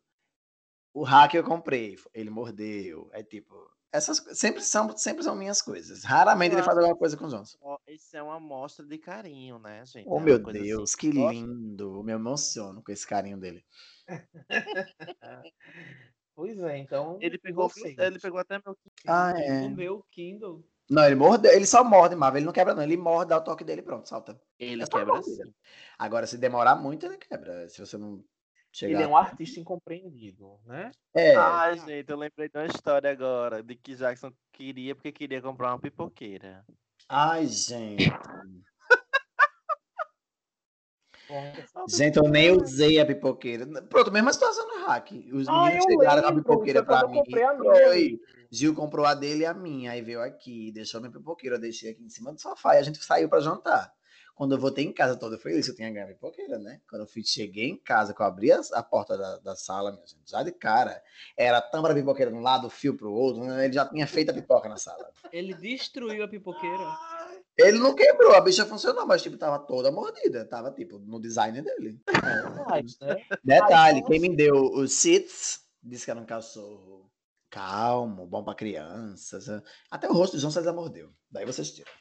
O hack eu comprei, ele mordeu. É tipo, essas sempre são, sempre são minhas coisas. Raramente Eu ele faz alguma coisa com o Johnson. Ó, Isso é uma amostra de carinho, né, gente? Oh É meu coisa assim, Deus, que lindo. Eu me emociono com esse carinho dele. Pois é, então. Ele pegou, vocês. ele pegou até meu Ah, Ele é. o Kindle. Não, ele morde, ele só morde, Marvel. Ele não quebra, não. Ele morde, dá o toque dele e pronto, salta. Ele É quebra assim. Agora, se demorar muito, ele quebra. Se você não chegar. Ele é um artista incompreendido, né? É, Ai, gente, eu lembrei de uma história agora, de que Jackson queria porque queria comprar uma pipoqueira. Ai, gente. Gente, eu nem usei a pipoqueira. Pronto, mesma situação no hack. Os Ah, meninos chegaram com a lembro, pipoqueira pra eu mim. comprei a minha, Foi. Gil comprou a dele e a minha. Aí veio aqui, deixou minha pipoqueira. Eu deixei aqui em cima do sofá e a gente saiu pra jantar. Quando eu voltei em casa todo feliz, eu tinha ganho a pipoqueira, né? Quando eu fui, cheguei em casa, que eu abri a, a porta da, da sala, minha gente, já de cara, era a tampa da pipoqueira de um lado, o fio pro outro, né? ele já tinha feito a pipoca na sala. Ele destruiu a pipoqueira. Ele não quebrou, a bicha funcionou, mas tipo, tava toda mordida. Tava, tipo, no design dele. Né? Detalhe, quem me deu os seats disse que era um cachorro calmo, bom pra crianças. né? Até o rosto de João César mordeu. Daí vocês tiram.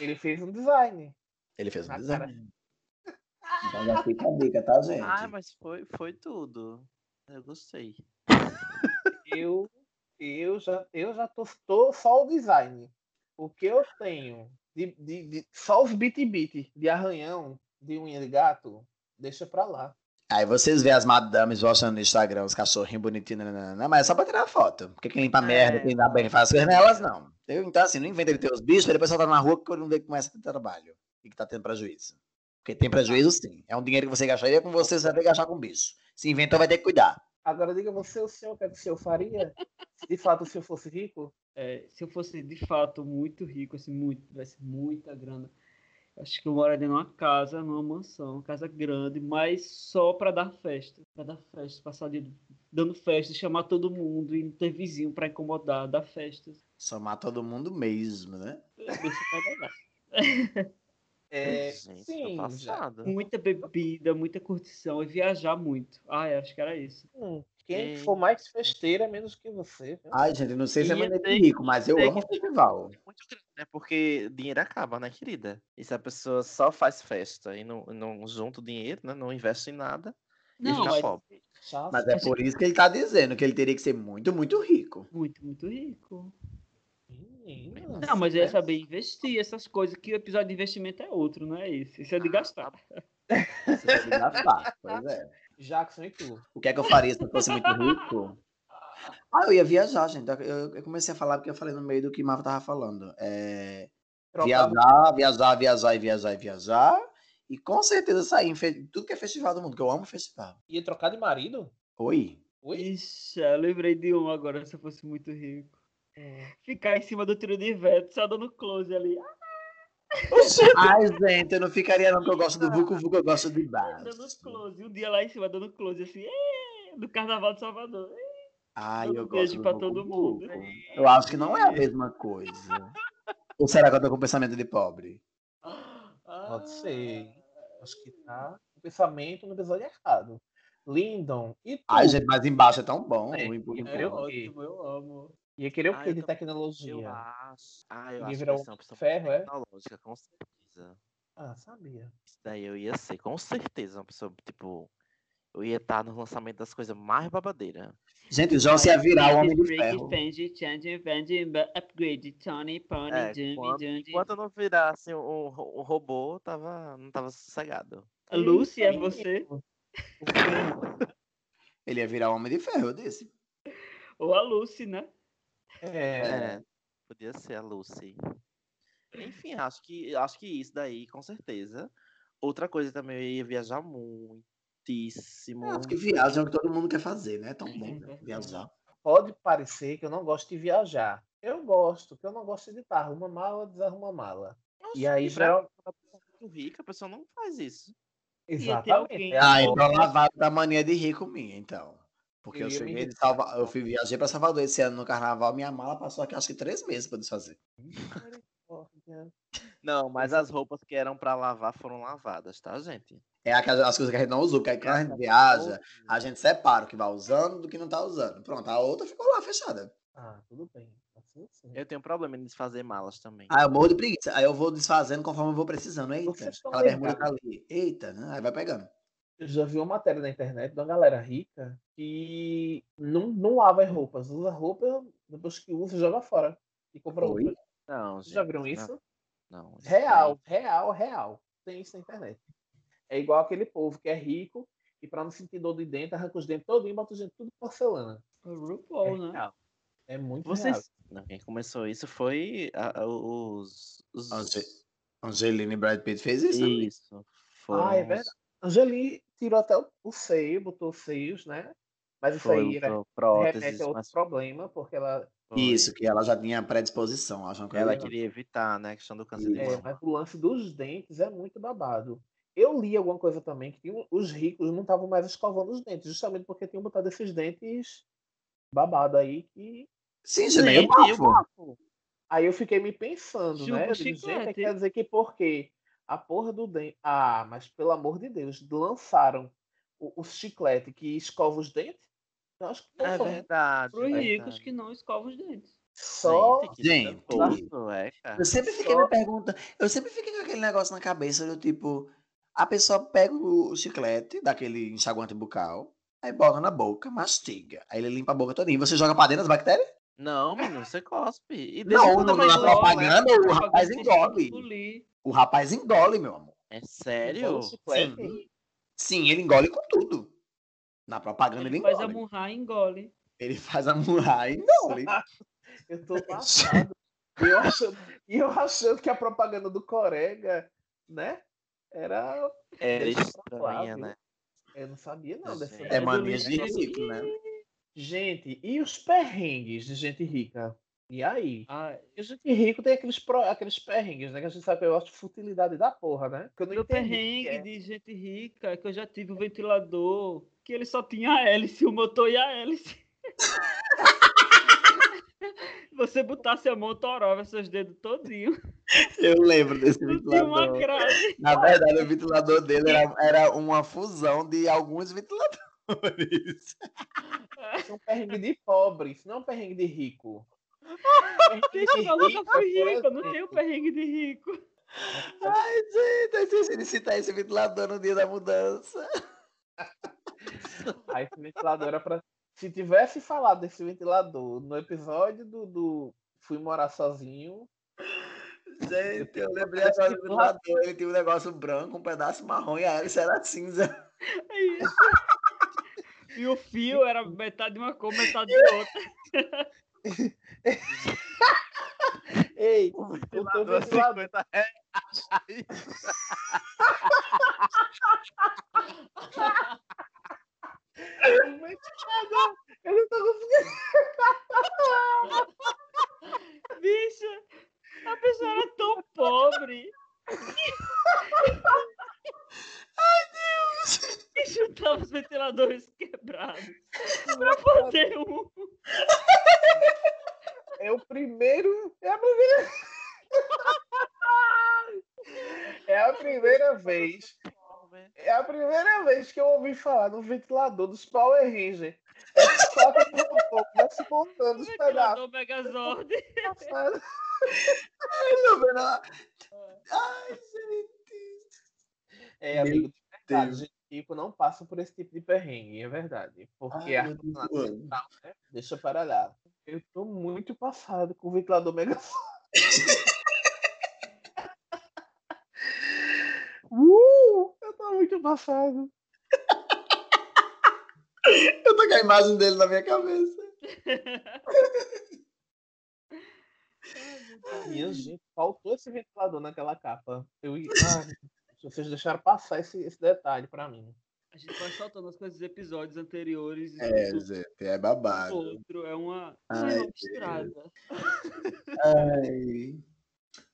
Ele fez um design. Ele fez um design. Então já fica a dica, tá, gente? Ah, mas foi, foi tudo. Eu gostei. Eu, eu já, eu já tô, tô só o design. O que eu tenho de, de, de- só os bit-bit de arranhão de unha de gato, deixa pra lá. Aí vocês vê as madames mostrando no Instagram os cachorrinhos bonitinhos, nananana, mas é só pra tirar foto. Porque quem limpa merda, É. quem dá bem faz coisas nelas, não. Eu, então, assim, não inventa de ter os bichos, depois soltar na rua que quando vê que começa a ter trabalho. E que tá tendo prejuízo. Porque tem prejuízo, sim. É um dinheiro que você gastaria com você, você vai ter que gastar com bicho. Se inventou, vai ter que cuidar. Agora diga você, o senhor, o que, é que o senhor faria? Se de fato o senhor fosse rico? É, se eu fosse de fato muito rico, assim, muito, tivesse muita grana, acho que eu moraria numa casa, numa mansão, uma casa grande, mas só para dar festa. Para dar festa, passar dia dando festa, chamar todo mundo e não ter vizinho para incomodar, dar festas. Somar todo mundo mesmo, né? Deixa pra lá. É, Gente, sim. Muita bebida, muita curtição e viajar muito. Ah, eu acho que era isso. Hum, quem Ei. for mais festeira é menos que você. viu? Ai, gente, não sei se é Ia maneira de ter rico, mas eu amo festival. Muito grande, né? Porque dinheiro acaba, né, querida? E se a pessoa só faz festa e não, não junta o dinheiro, né? Não investe em nada, Não, fica mas pobre. Já Mas é por isso que ele tá dizendo que ele teria que ser muito, muito rico. muito, muito rico. Sim. Menina, Não, mas eu ia né? saber investir essas coisas, que o episódio de investimento é outro, não é esse? Isso é de gastar. Você vai gastar. Pois é. Jackson e tu. O que é que eu faria se eu fosse muito rico? Ah, eu ia viajar, gente. Eu, eu comecei a falar porque eu falei no meio do que Marvel tava falando. É, viajar, viajar, viajar e viajar e viajar. E com certeza sair em fe- tudo que é festival do mundo, que eu amo festival. Ia trocar de marido? Oi? Oi? Ixi, eu lembrei de um agora, se eu fosse muito rico. Hum. Ficar em cima do tiro de vento, só dando close ali. Ai, gente, eu não ficaria não, porque eu gosto do Vucu Vucu, eu gosto de baixo. Dando close. Um dia lá em cima, dando close, assim, do Carnaval de Salvador. Ai, Dando eu gosto beijo do pra Vucu todo Vucu. mundo. Eu acho que não é a mesma coisa. Ou será que eu tô com pensamento de pobre? Pode ser. Acho que tá o pensamento no episódio errado. Lindon, e tu? Ai, gente, mas embaixo é tão bom. É, eu queria- ótimo, eu amo. Ia querer o Ah, eu de também- Eu tecnologia? acho. Ah, eu acho que eu um pessoa ferro, é? tecnológica, com certeza. Ah, sabia. Isso daí eu ia ser, com certeza, uma pessoa, tipo. Eu ia estar no lançamento das coisas mais babadeiras. Gente, o João ia virar o Homem de Ferro. Fange, Change, Bu- Upgrade, Tony, Pony, É, Jimmy, quando- Jundy. Enquanto eu não virasse um, um robô, tava, não tava sossegado. A Lucy é você? Ele ia virar o Homem de Ferro, eu disse. Ou a Lucy, né? É. É, podia ser a Lucy. Enfim, acho que, acho que isso daí, com certeza. Outra coisa também, eu ia viajar muitíssimo. Eu acho que viagem é o que todo mundo quer fazer, né? É tão bom né? viajar. Pode parecer que eu não gosto de viajar. Eu gosto, que eu não gosto de estar. Arruma mala, desarruma mala. E aí, pra geral... uma pessoa muito rica, a pessoa não faz isso. Exatamente. é Ah, então lavado da mania de rico minha, então. Porque eu, Eu cheguei de irritar. Salva... eu fui viajei pra Salvador esse ano no carnaval, minha mala passou aqui acho que três meses pra desfazer. Não, mas as roupas que eram pra lavar foram lavadas, tá, gente? É aquelas as coisas que a gente não usou, porque aí quando a gente viaja, a gente separa o que vai usando do que não tá usando. Pronto, a outra ficou lá fechada. Ah, tudo bem. Assim sim. Eu tenho problema em desfazer malas também. Aí eu morro de preguiça. Aí eu vou desfazendo conforme eu vou precisando. Eita, aquela bermuda tá ali. Eita, né? aí vai pegando. Eu já vi uma matéria na internet de uma galera rica que não, não lava as roupas. Usa roupa, depois que usa, joga fora. E compra Oi? outra. Não, Vocês já gente, viram não, isso? Não. isso Real, real, real. Tem isso na internet. É igual aquele povo que é rico e pra não sentir dor de dente, arranca os dentes todinho e bota os dentes tudo porcelana. O É RuPaul, né? real. É muito real. Vocês. Não, quem começou isso foi a- a- os. os... Ange- Angelina e Brad Pitt fez isso. né? Isso. Foram Ah, é verdade. Angeli tirou até o, o seio, botou os seios, né? Mas isso Foi aí era, próteses, remete a outro mas problema, porque ela. Isso, que ela já tinha predisposição. Acho uma coisa Ela legal. queria evitar, né? A questão do câncer de É, mama. mas o lance dos dentes é muito babado. Eu li alguma coisa também que tinha- os ricos não estavam mais escovando os dentes, justamente porque tinham botado esses dentes babado aí que. Sim, gente, meio bafo. bafo? Aí eu fiquei me pensando, Chupa né? digo, gente, chiclete. quer dizer que porque a porra do dente. Ah, mas pelo amor de Deus, lançaram o, o chiclete que escova os dentes? Eu acho que É não só, verdade. Para os ricos que não escovam os dentes. só Gente, é, cara. Eu sempre fiquei Só- me perguntando, eu sempre fiquei com aquele negócio na cabeça do tipo, a pessoa pega o chiclete daquele enxaguante bucal, aí bota na boca, mastiga, aí ele limpa a boca todinha, você joga pra dentro as bactérias? Não, menino, você cospe. E Não, na mais louco, né? propaganda o Propaganda rapaz engole. O rapaz engole, meu amor. É Engole sério? Sim. Sim, ele engole com tudo. Na propaganda ele, Ele faz a engole. e engole. Ele faz a murrar e engole. Eu tô passado. E eu achando, eu achando que a propaganda do Corega, né? Era. Era estranha, né? Eu não sabia, não. Dessa... É do mania de rico, né? Gente, e os perrengues de gente rica? E aí? Ah, E gente rico tem aqueles, pro- aqueles perrengues, né? Que a gente sabe que eu gosto de futilidade da porra, né? Que eu não meu o perrengue é. de gente rica é que eu já tive um ventilador que ele só tinha a hélice, o motor e a hélice. Você botasse a mão, torava seus dedos todinho. Eu lembro desse ventilador. Na verdade, o ventilador dele era, era uma fusão de alguns ventiladores. Isso é um perrengue de pobre, isso não é um perrengue de rico. Gente, eu nunca rico, fui por rico, não tenho exemplo, perrengue de rico. Ai, gente, eu esqueci de citar esse ventilador no dia da mudança. Aí esse ventilador era pra. Se tivesse falado desse ventilador no episódio do, do fui morar sozinho. Gente, eu lembrei agora do ventilador. Ele tinha um negócio branco, um pedaço marrom e a hélice era cinza. É isso. E o fio era metade de uma cor, metade de outra. Ei, o Ventilador, ventilador. 50 reais. o ventilador, Eu não tô conseguindo. Bicha, a pessoa era tão pobre. Ai, Deus! E chutava os ventiladores quebrados pra fazer um. É o primeiro. É a primeira. É a primeira vez. É a primeira vez que eu ouvi falar no ventilador dos Power Rangers. É só que um pouco, vai se montando os pedaços. Ventilador Megazord. Tô vendo lá. Ai, gente. É, amigo, de verdade, Deus. gente, tipo, não passa por esse tipo de perrengue, é verdade. Porque Ai, a né, deixa para lá. Eu tô muito passado com o ventilador Mega Uh, eu tô muito passado. Eu tô com a imagem dele na minha cabeça. Minha gente, faltou esse ventilador naquela capa. Eu. Ai, vocês deixaram passar esse, esse detalhe pra mim. A gente vai soltando as coisas dos episódios anteriores. É, gente, é babado. outro. É uma, Ai, é uma Deus. misturada. Ai.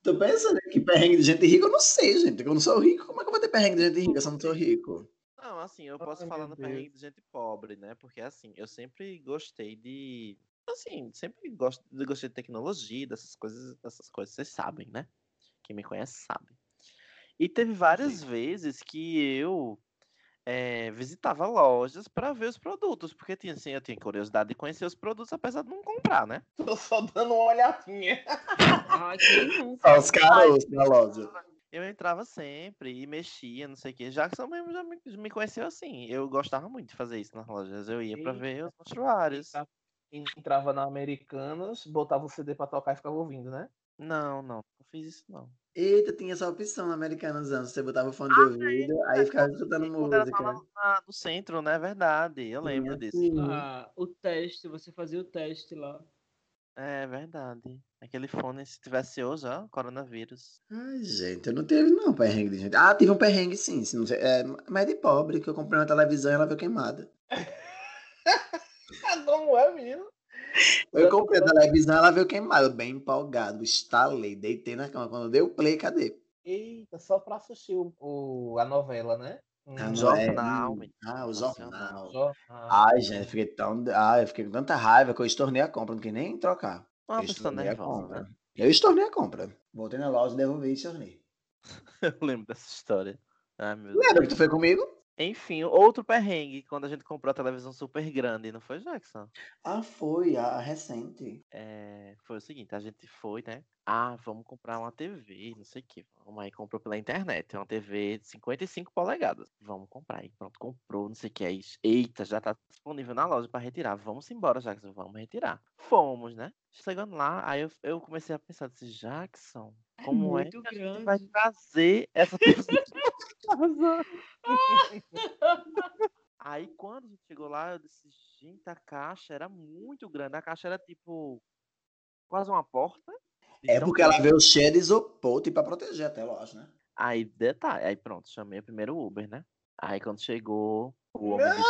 Tô pensando que perrengue de gente rica, eu não sei, gente. Eu não sou rico. Como é que eu vou ter perrengue de gente rica se eu não sou rico? Não, assim, eu posso Ai, falar no perrengue de gente pobre, né? Porque, assim, eu sempre gostei de. Assim, sempre gosto, gostei de tecnologia, dessas coisas, dessas coisas, vocês sabem, né? Quem me conhece sabe. E teve várias vezes que eu eh, visitava lojas para ver os produtos, porque tinha, assim, eu tinha curiosidade de conhecer os produtos, apesar de não comprar, né? Tô só dando uma olhadinha. Ai? Só os caroços na loja. Eu entrava sempre e mexia, não sei o quê. Jackson mesmo já me, me conheceu assim. Eu gostava muito de fazer isso nas lojas. Eu ia pra ver os mostruários. Entrava na Americanas, botava o CD pra tocar e ficava ouvindo, né? Não, não, não fiz isso não. Eita, tinha essa opção na Americanas antes. Você botava o fone de ouvido, aí ficava escutando música. na- no centro, né? Verdade, eu lembro disso. Ah, o teste, você fazia o teste lá. É verdade. Aquele fone, se tivesse hoje, ó, coronavírus. Ai, gente, eu não teve não perrengue de gente. Ah, tive um perrengue sim. se não sei- é, mas de pobre, que eu comprei uma televisão e ela veio queimada. Não é, menino? Eu comprei a televisão, ela veio queimada. Bem empolgado, instalei, deitei na cama. Quando deu play, cadê? Eita, só pra assistir o, o- a novela, né? Hum, Ah, não jornal, hum, menino. Ah, o Nacional. jornal. jornal. Ai, gente, eu fiquei tão. Ai, eu fiquei com tanta raiva que eu estornei a compra, não quis nem trocar. Uma Eu estornei a compra. né? Eu estornei a compra. Voltei na loja, devolvi e estornei. Eu lembro dessa história. Ai, meu Deus. Lembra que tu foi comigo? Enfim, outro perrengue, quando a gente comprou a televisão super grande, não foi, Jackson? Ah, foi, a recente. É, foi o seguinte, a gente foi, né? Ah, vamos comprar uma TV, não sei o que. Vamos aí, comprou pela internet. Uma TV de 55 polegadas. Vamos comprar. aí pronto, comprou, não sei o que. Aí, eita, já tá disponível na loja para retirar. Vamos embora, Jackson, vamos retirar. Fomos, né? Chegando lá, aí eu, eu comecei a pensar, disse, Jackson, como é, muito que a gente grande. vai trazer essa casa? Aí quando a gente chegou lá, eu disse, gente, a caixa era muito grande. A caixa era tipo quase uma porta. É porque ela veio cheia de isopor, tipo, pra proteger até, lógico, né? Aí detalhe, aí pronto, chamei primeiro o Uber, né? Aí quando chegou, o homem disse,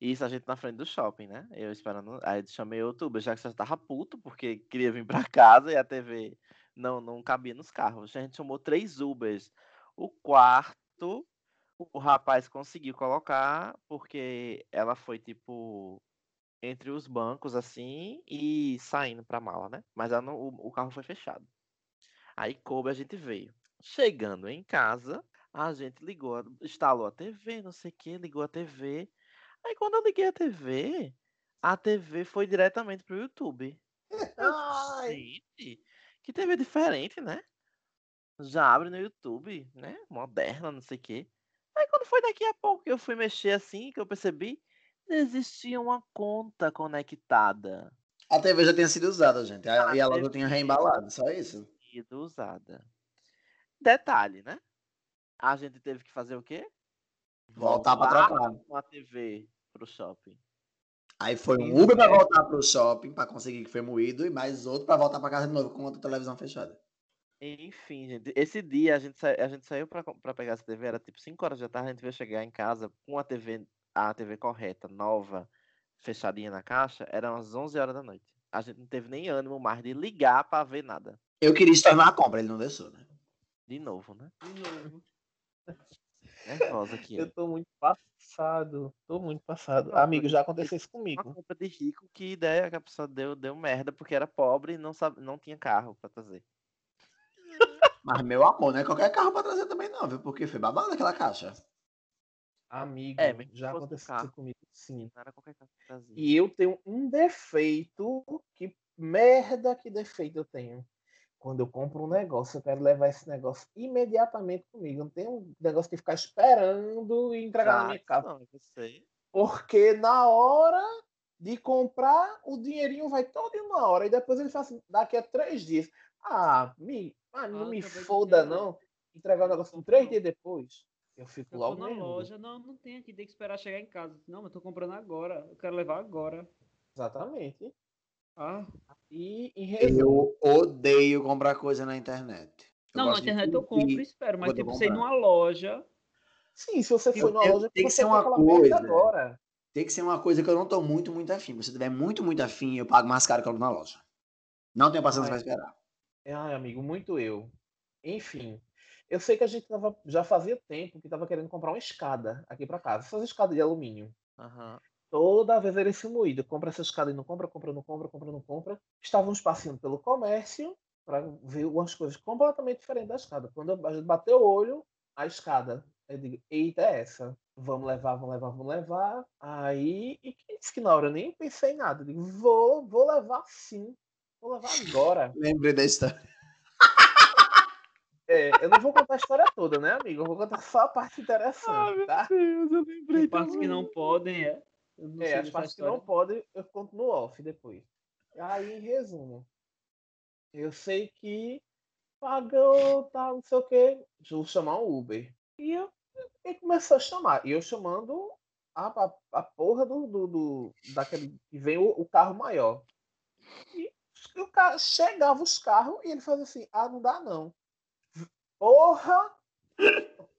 Isso a gente na frente do shopping, né? Eu esperando. Aí chamei outro Uber, já que você tava puto, porque queria vir pra casa e a TV não, não cabia nos carros. A gente chamou três Ubers. O quarto, o rapaz conseguiu colocar, porque ela foi tipo entre os bancos assim e saindo pra mala, né? Mas não- o, o carro foi fechado. Aí coube, a gente veio. Chegando em casa, a gente ligou, instalou a TV, não sei o que, ligou a TV. Aí quando eu liguei a TV, a TV foi diretamente pro YouTube. Ai. Gente, que TV diferente, né? Já abre no YouTube, né? Moderna, não sei o quê. Aí quando foi daqui a pouco que eu fui mexer assim, que eu percebi, existia uma conta conectada. A TV já tinha sido usada, gente. A- E a loja teve tinha reembalado, só isso. sido usada. Detalhe, né? A gente teve que fazer o quê? Voltar pra Voltar trocar. com a TV pro shopping. Aí foi um Uber pra é. voltar pro shopping, pra conseguir que foi moído, e mais outro pra voltar pra casa de novo com outra televisão fechada. Enfim, gente, esse dia a gente, sa- a gente saiu pra, pegar essa TV, era tipo 5 horas da tarde, a gente veio chegar em casa com a TV, a TV correta, nova, fechadinha na caixa, eram as 11 horas da noite. A gente não teve nem ânimo mais de ligar pra ver nada. Eu queria estornar a compra, ele não deixou, né? De novo, né? De novo. Nervosa aqui. Eu tô muito passado. Tô muito passado. Amigo, já aconteceu isso Uma comigo. compra de rico, que ideia que a pessoa deu, deu merda, porque era pobre e não, sabe, não tinha carro pra trazer. Mas, meu amor, não é qualquer carro pra trazer também, não, viu? Porque foi babado aquela caixa. Amigo, É, já aconteceu carro. comigo, sim. Não era qualquer carro que trazia. E eu tenho um defeito. Que merda que defeito eu tenho. Quando eu compro um negócio, eu quero levar esse negócio imediatamente comigo. Eu não tenho um negócio de ficar esperando e entregar na minha casa. Não, eu sei. Porque na hora de comprar, o dinheirinho vai todo na hora. E depois ele fala assim, daqui a três dias. Ah, me, ah, não Ah, me foda, não. Entregar o negócio em três dias depois. Eu fico Eu logo na nervoso. loja, não, não tem aqui, tem que esperar chegar em casa. Não, mas eu tô comprando agora, eu quero levar agora. Exatamente. Ah, E em resumo, Eu odeio comprar coisa na internet. Eu não, na internet eu compro e espero, mas tipo, você ir numa loja, sim, se você for Eu- numa eu- loja, tem que você ser uma coisa. agora. Tem que ser uma coisa que eu não tô muito, muito afim. Se eu tiver muito, muito afim, eu pago mais caro que eu na loja. Não tenho paciência Ai. pra esperar. Ai, amigo, muito eu. Enfim, eu sei que a gente tava, já fazia tempo que tava querendo comprar uma escada aqui pra casa. Essas escadas de alumínio. Aham. Toda vez ele se moído. Compra essa escada e não compra, compra, não compra, compra, não compra. Estávamos passeando pelo comércio para ver umas coisas completamente diferentes da escada. Quando a gente bateu o olho, a escada. Eu digo, eita, é essa. Vamos levar, vamos levar, vamos levar. Aí, e quem disse que na hora eu nem pensei em nada. Eu digo, vou, vou levar sim. Vou levar agora. Lembrei da história. É, eu não vou contar a história toda, né, amigo? Eu vou contar só a parte interessante, tá? Deus, eu lembrei tem partes que não podem, é. Não É, as partes que não podem, eu conto no off depois. Aí, em resumo, eu sei que pagou, tá, não sei o que, vou chamar um Uber. E eu, ele começou a chamar. E eu chamando a, a, a porra do, do, do- daquele que vem o, o carro maior. E o carro, chegava os carros e ele fazia assim, ah, não dá não. Porra!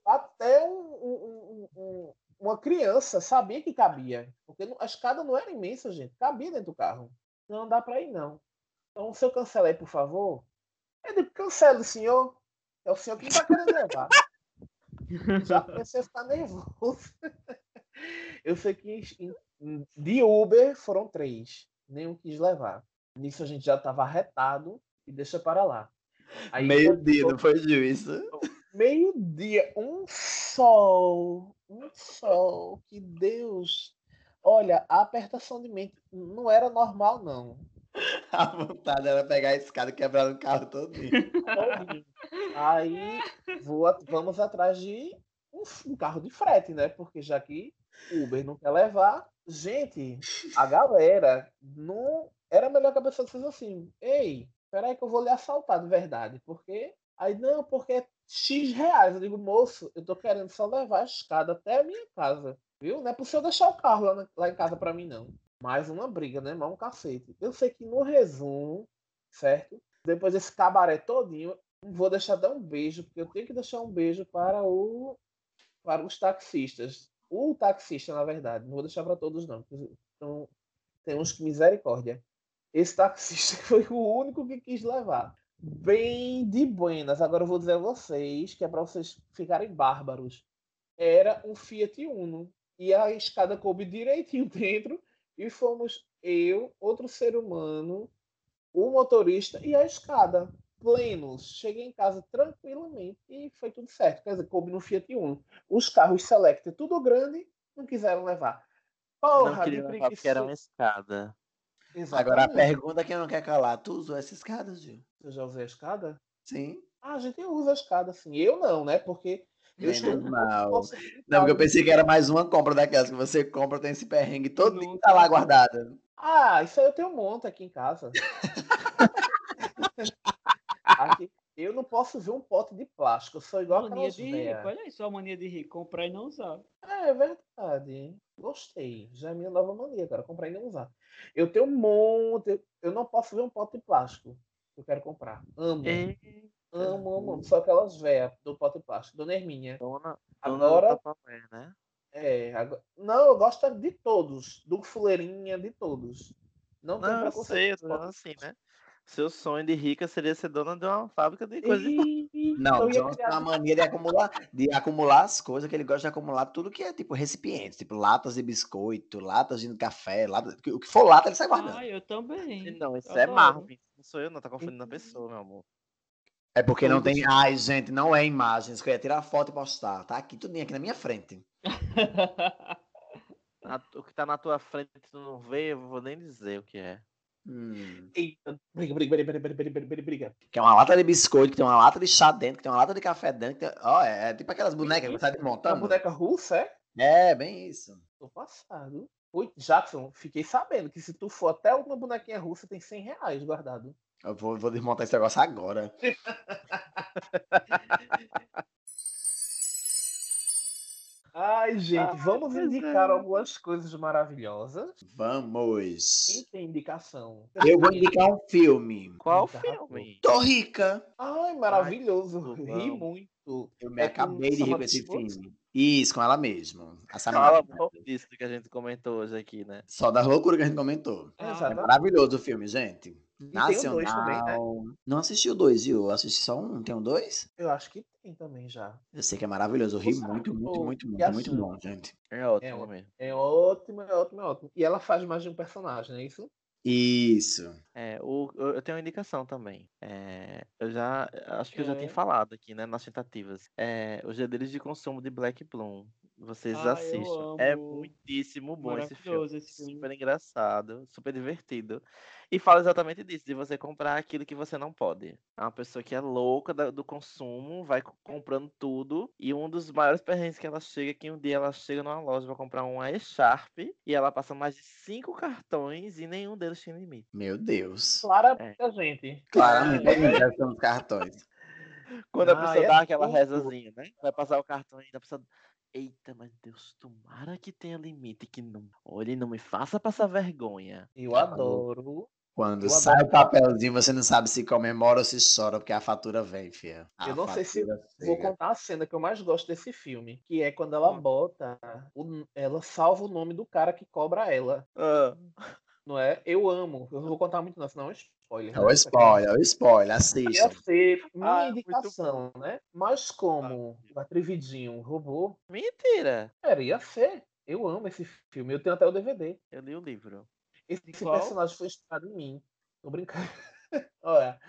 Até um, um- um- um- uma criança sabia que cabia. Porque a escada não era imensa, gente. Cabia dentro do carro. Não dá pra ir, não. Então, se eu cancelar por favor. Eu digo, cancela, senhor. É o senhor que não tá querendo levar. Já comecei a ficar nervoso. Eu sei que de Uber foram três. Nenhum quis levar. Nisso a gente já tava arretado e deixa para lá. Aí Meio-dia, quando não foi juízo. Meio-dia, um sol, um sol, que Deus. Olha, a apertação de mente não era normal, não. A vontade era pegar a escada e quebrar o carro todo. Aí vou vamos atrás de um, um carro de frete, né? Porque já que Uber não quer levar. Gente, a galera não. Era melhor que a pessoa dissesse assim: Ei, peraí que eu vou lhe assaltar de verdade. Porque. Aí, não, porque é X reais. Eu digo, moço, eu tô querendo só levar a escada até a minha casa. Viu? Não é senhor deixar o carro lá, na- lá em casa pra mim, não. Mais uma briga, né? Mais um cacete. Eu sei que no resumo, certo? Depois desse cabaré todinho, vou deixar dar um beijo, porque eu tenho que deixar um beijo para o para os taxistas. O taxista, na verdade, não vou deixar para todos não. Então, tem uns que misericórdia. Esse taxista foi o único que quis levar. Bem de buenas. Agora eu vou dizer a vocês, que é para vocês ficarem bárbaros. Era um Fiat Uno. E a escada coube direitinho dentro. E fomos eu, outro ser humano, o motorista e a escada. Plenos. Cheguei em casa tranquilamente e foi tudo certo. Quer dizer, coube no Fiat Uno. Os carros Select, tudo grande, não quiseram levar. Não Porra, queria de levar porque era uma preguiça. Escada. Agora a Exatamente. pergunta que não quer calar. Tu usou essa escada, Gil? Eu já usei a escada? Sim. Ah, a gente usa a escada assim. Eu não, né? Porque eu estou mal. posso- Não, porque eu pensei que era mais uma compra daquelas que você compra, tem esse perrengue todo Nunca. tá lá guardada. Ah, isso aí eu tenho um monte aqui em casa. Aqui, eu não posso ver um pote de plástico, eu sou igual Mania aquelas de rico. Olha aí, só a mania de rico. Comprar e não usar. É, é verdade. Gostei. Já é minha nova mania agora, comprar e não usar. Eu tenho um monte. Eu não posso ver um pote de plástico que eu quero comprar. Amo. E Amo, amo, amo. Só aquelas velhas do pote de plástico. Dona Herminha. dona, Agora- dona Tupperware, né? É, agora... Não, eu gosto de todos. Do fuleirinha, de todos. Não, tem Não, eu preconceito sei, eu assim, né? Seu sonho de rica seria ser dona de uma fábrica de coisas Não, o Jones tem uma mania de acumular, de acumular as coisas, que ele gosta de acumular tudo que é tipo recipientes, tipo latas de biscoito, latas de café, lata, o que for lata ele sai guardando. Ah, eu também. Não, isso Eu é. Marvin. Não sou eu, não. Tá confundindo a pessoa, meu amor. É porque não tem. Ai, gente, não é imagens, que eu ia tirar foto e postar. Tá aqui, tudo aqui na minha frente. O que tá na tua frente tu não vê, eu vou nem dizer o que é. Hum. briga briga, briga, briga, briga, briga, briga, briga, Que é uma lata de biscoito, que tem uma lata de chá dentro, que tem uma lata de café dentro. É, ó, tem... oh, é, é tipo aquelas bonecas que você tá de montando. Uma boneca russa, é? É, bem isso. Tô passado. Oi, Jackson, fiquei sabendo que se tu for até uma bonequinha russa, tem 100 reais guardado. Eu vou, vou desmontar esse negócio agora. Ai, gente, Ai, vamos indicar é. algumas coisas maravilhosas. Quem Vamos. tem indicação? Eu vou indicar um filme. Qual filme? Tô rica. Ai, maravilhoso. tudo Ri bom. muito. Eu me É acabei de rir com esse filme. Isso, com ela mesma. A Samara. Fala um pouco disso que a gente comentou hoje aqui, né? Só das loucuras que a gente comentou. Ah, É Exatamente. maravilhoso o filme, gente. Tem o Nacional. dois também, né? Não assisti o dois, viu? Eu assisti só um. Tem um dois? Eu acho que tem também já. Eu sei que é maravilhoso. Eu ri Você muito, muito, muito, muito, muito achou? bom, gente. É ótimo ó- mesmo. É ótimo, é ótimo, é ótimo. E ela faz mais de um personagem, não é isso? Isso. É, o, eu tenho uma indicação também. É, eu já, acho que eu já tinha É. falado aqui, né, nas tentativas. É, os Deles de Consumo de Black Bloom. Vocês Ah, assistam. É muitíssimo bom esse filme. Maravilhoso esse filme. Super engraçado, super divertido. E fala exatamente disso, de você comprar aquilo que você não pode. É uma pessoa que é louca do consumo, vai co- comprando tudo. E um dos maiores perrengues que ela chega é que um dia ela chega numa loja pra comprar uma E-Sharp e ela passa mais de cinco cartões e nenhum deles tem limite. Meu Deus. Claramente a gente. Claramente, já são os cartões. Quando a Ah, pessoa é dá aquela tudo. rezazinha, né? Vai passar o cartão e a pessoa. Eita, mas Deus, tomara que tenha limite, que não. Olha, não me faça passar vergonha. Eu adoro. Quando Eu sai adoro o papelzinho, você não sabe se comemora ou se chora, porque a fatura vem, filha. A Eu não sei se fatura Vou chega. contar a cena que eu mais gosto desse filme, que é quando ela bota, o- ela salva o nome do cara que cobra ela, Ah, não é? Eu amo. Eu não vou contar muito não, senão é spoiler. É né? o spoiler, é o spoiler, assista. Ia ser minha Ah, é muito indicação, né? Mas como o Atrevidinho roubou, mentira! era, ia ser. Eu amo esse filme, eu tenho até o DVD. Eu li o livro. Esse Qual? personagem foi inspirado em mim. Tô brincando. Olha,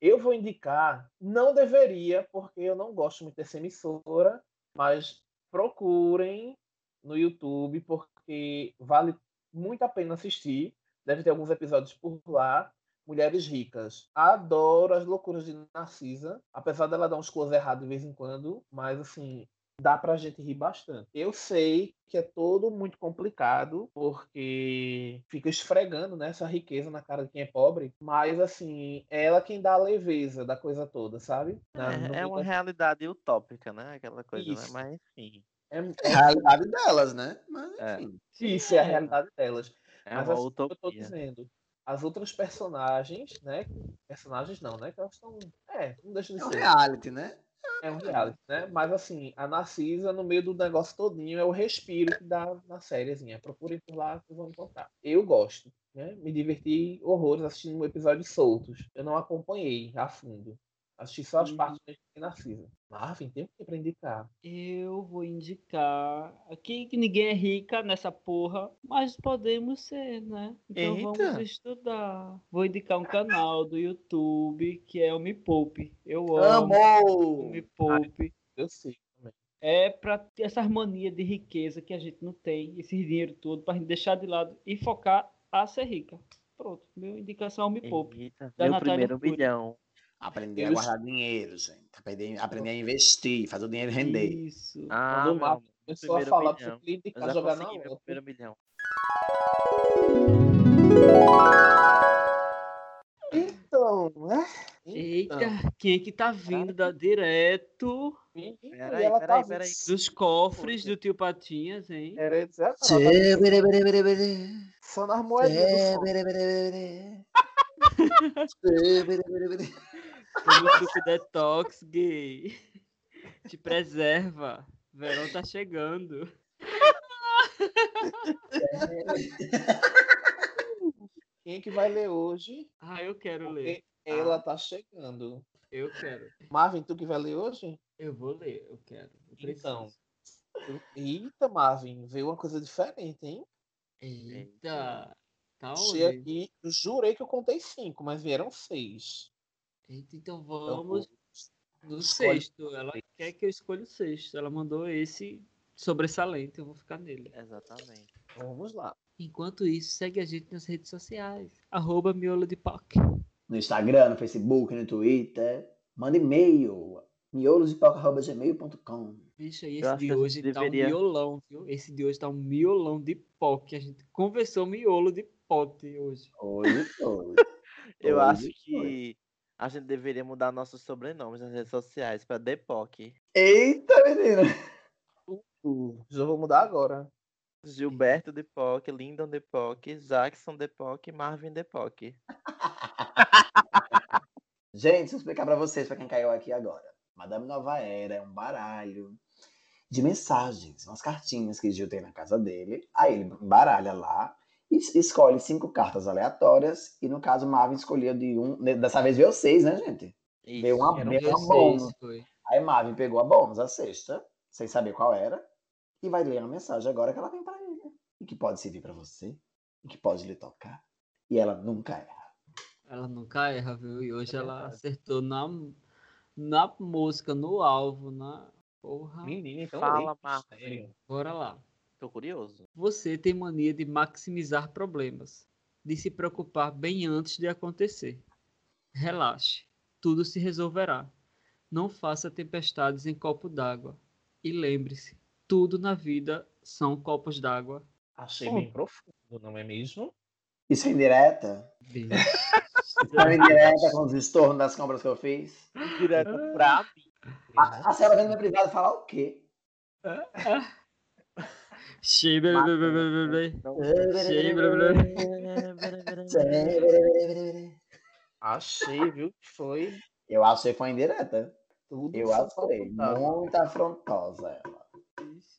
eu vou indicar, não deveria, porque eu não gosto muito dessa emissora, mas procurem no YouTube, porque vale muito a pena assistir. Deve ter alguns episódios por lá. Mulheres Ricas. Adoro as loucuras de Narcisa, apesar dela dar uns close errados de vez em quando, mas assim, dá pra gente rir bastante. Eu sei que é todo muito complicado, porque fica esfregando né, essa riqueza na cara de quem é pobre, mas assim, é ela quem dá a leveza da coisa toda, sabe? Na- É, é uma realidade utópica, né? Aquela coisa, né? Mas enfim. É- É a realidade delas, né? Mas, É. enfim. Isso é a realidade delas. É Mas uma assim, eu tô utopia. dizendo. As outras personagens, né? Personagens não, né? Que elas estão. É, não deixa de É um ser. reality, né? É um reality, né? Mas assim, a Narcisa, no meio do negócio todinho, é o respiro que dá na sériezinha. Procurem por lá que vão encontrar. Eu gosto, né? Me diverti horrores assistindo episódios soltos. Eu não acompanhei a fundo. Assisti só as Uhum. partes de Narcisa. Marvin, tem o que pra indicar? Eu vou indicar aqui que ninguém é rica nessa porra, mas podemos ser, né? Então vamos Eita. estudar. Vou indicar um canal do YouTube que é o Me Poupe. Eu amo o Amor! Me Poupe. Eu sei também. É pra ter essa harmonia de riqueza que a gente não tem, esse dinheiro todo, pra gente deixar de lado e focar a ser rica. Pronto, minha indicação é o Me Poupe. Eita, Da meu Natália primeiro Arcuri. milhão. Aprender a Eu- guardar dinheiro, gente. Aprender, aprender a investir, fazer o dinheiro render. Isso. Ah, Quando o começou a falar você Eu indicar já jogar na meu primeiro milhão. Então, né? Eita, Então, quem é que tá vindo da direto menina, Peraí, peraí, tá peraí. dos cofres do tio Patinhas, hein? Era tá bere, bere. só nas moedinhas bere. Como suco detox gay. Te preserva. Verão tá chegando. Quem é que vai ler hoje? Ah, eu quero ler. Porque ela tá chegando. Eu quero. Marvin, tu que vai ler hoje? Eu vou ler, eu quero. Eu. Então. Eita, Marvin, veio uma coisa diferente, hein? Eita. Tá Achei onde? aqui, eu jurei que eu contei cinco, mas vieram seis. Eita, então Então, vamos no escolhe. sexto. Ela quer que eu escolha o sexto. Ela mandou esse sobressalente, eu vou ficar nele. Exatamente. então vamos lá. Enquanto isso, segue a gente nas redes sociais. Arroba miolo de POC. No Instagram, no Facebook, no Twitter. Manda e-mail. miolosdepoca.gmail.com Bicho, aí Eu esse acho de hoje tá um deveria- miolão, viu? Esse de hoje tá um miolão de POC. A gente conversou miolo de pote hoje. Hoje foi. Eu Hoje acho que a gente deveria mudar nossos sobrenomes nas redes sociais pra Depoc. Eita, menina. Já vou mudar agora. Gilberto Depoc, Lyndon Depoc, Jackson Depoc, Marvin Depoc. Gente, deixa eu explicar pra vocês, pra quem caiu aqui agora. Madame Nova Era é um baralho de mensagens, umas cartinhas que Gil tem na casa dele. Aí ele baralha lá e es- escolhe cinco cartas aleatórias. E no caso, Marvin escolheu de um. Dessa vez veio seis, né, gente? Isso. Veio uma, veio Deu uma bônus. foi. Aí Marvin pegou a bônus, a sexta, sem saber qual era, e vai ler a mensagem agora que ela tem pra ele. E que pode servir pra você, e que pode lhe tocar. E ela nunca erra. Ela nunca erra, viu? E hoje É ela acertou na, na mosca, no alvo, na. Porra. Menina, então Fala. Sério. Bora lá. Tô curioso. Você tem mania de maximizar problemas, de se preocupar bem antes de acontecer. Relaxe, tudo se resolverá. Não faça tempestades em copo d'água. E lembre-se, tudo na vida são copos d'água. Achei bem profundo, não é mesmo? Isso é indireta? Isso é indireta com os estornos das compras que eu fiz? Direto pra mim. A, a senhora vem no meu privado falar o quê? Achei, viu? Foi Eu achei que foi indireta. tudo. Eu achei faltava. muito afrontosa ela.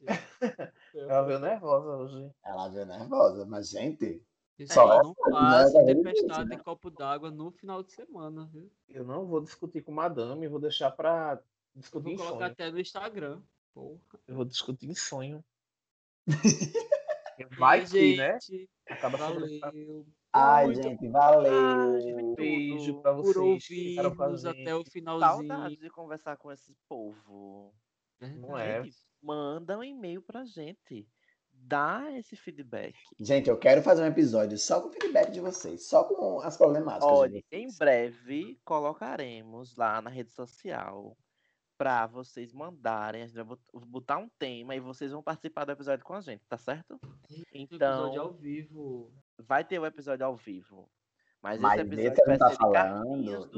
Ela veio nervosa hoje. Ela veio nervosa, mas gente, Pessoal, Só não essa, faça né? tempestade Né? em copo d'água no final de semana, viu? Eu não vou discutir com madame, vou deixar pra Eu discutir vou em colocar sonho. até no Instagram. Porra. Eu vou discutir em sonho. Vai que, né? gente, Acaba. Valeu. ai, Muito gente, valeu. Beijo pra por vocês que ficaram com a ouvirmos até o finalzinho. Saudades de conversar com esse povo. Não é? Gente, manda um e-mail pra gente. Dá esse feedback. Gente, eu quero fazer um episódio só com o feedback de vocês, só com as problemáticas. Olha, em breve colocaremos lá na rede social pra vocês mandarem. A gente vai bot- botar um tema e vocês vão participar do episódio com a gente, tá certo? Episódio Então, ao vivo. vai ter o episódio ao vivo. Mas, Mas esse episódio que a vai gente tá ser falando,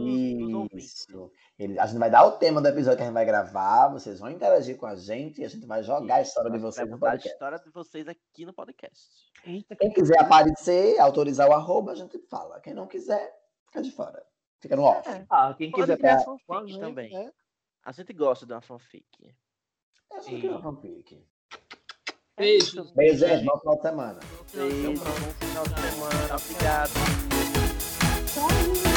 isso. Ele- a gente vai dar o tema do episódio que a gente vai gravar, vocês vão interagir com a gente e a gente vai jogar a história de vocês no contar a podcast. história de vocês aqui no podcast. Eita, Quem quiser aparecer, autorizar o arroba, a gente fala. Quem não quiser, fica de fora. Fica no off. É. Ah, quem Pode quiser com a gente, também. né? A gente gosta de uma fanfic. É só criar um fanfic. É Beijo. isso. Beijo, gente. Bom final de semana. Beijo, bom final de semana. Obrigado. Tchau.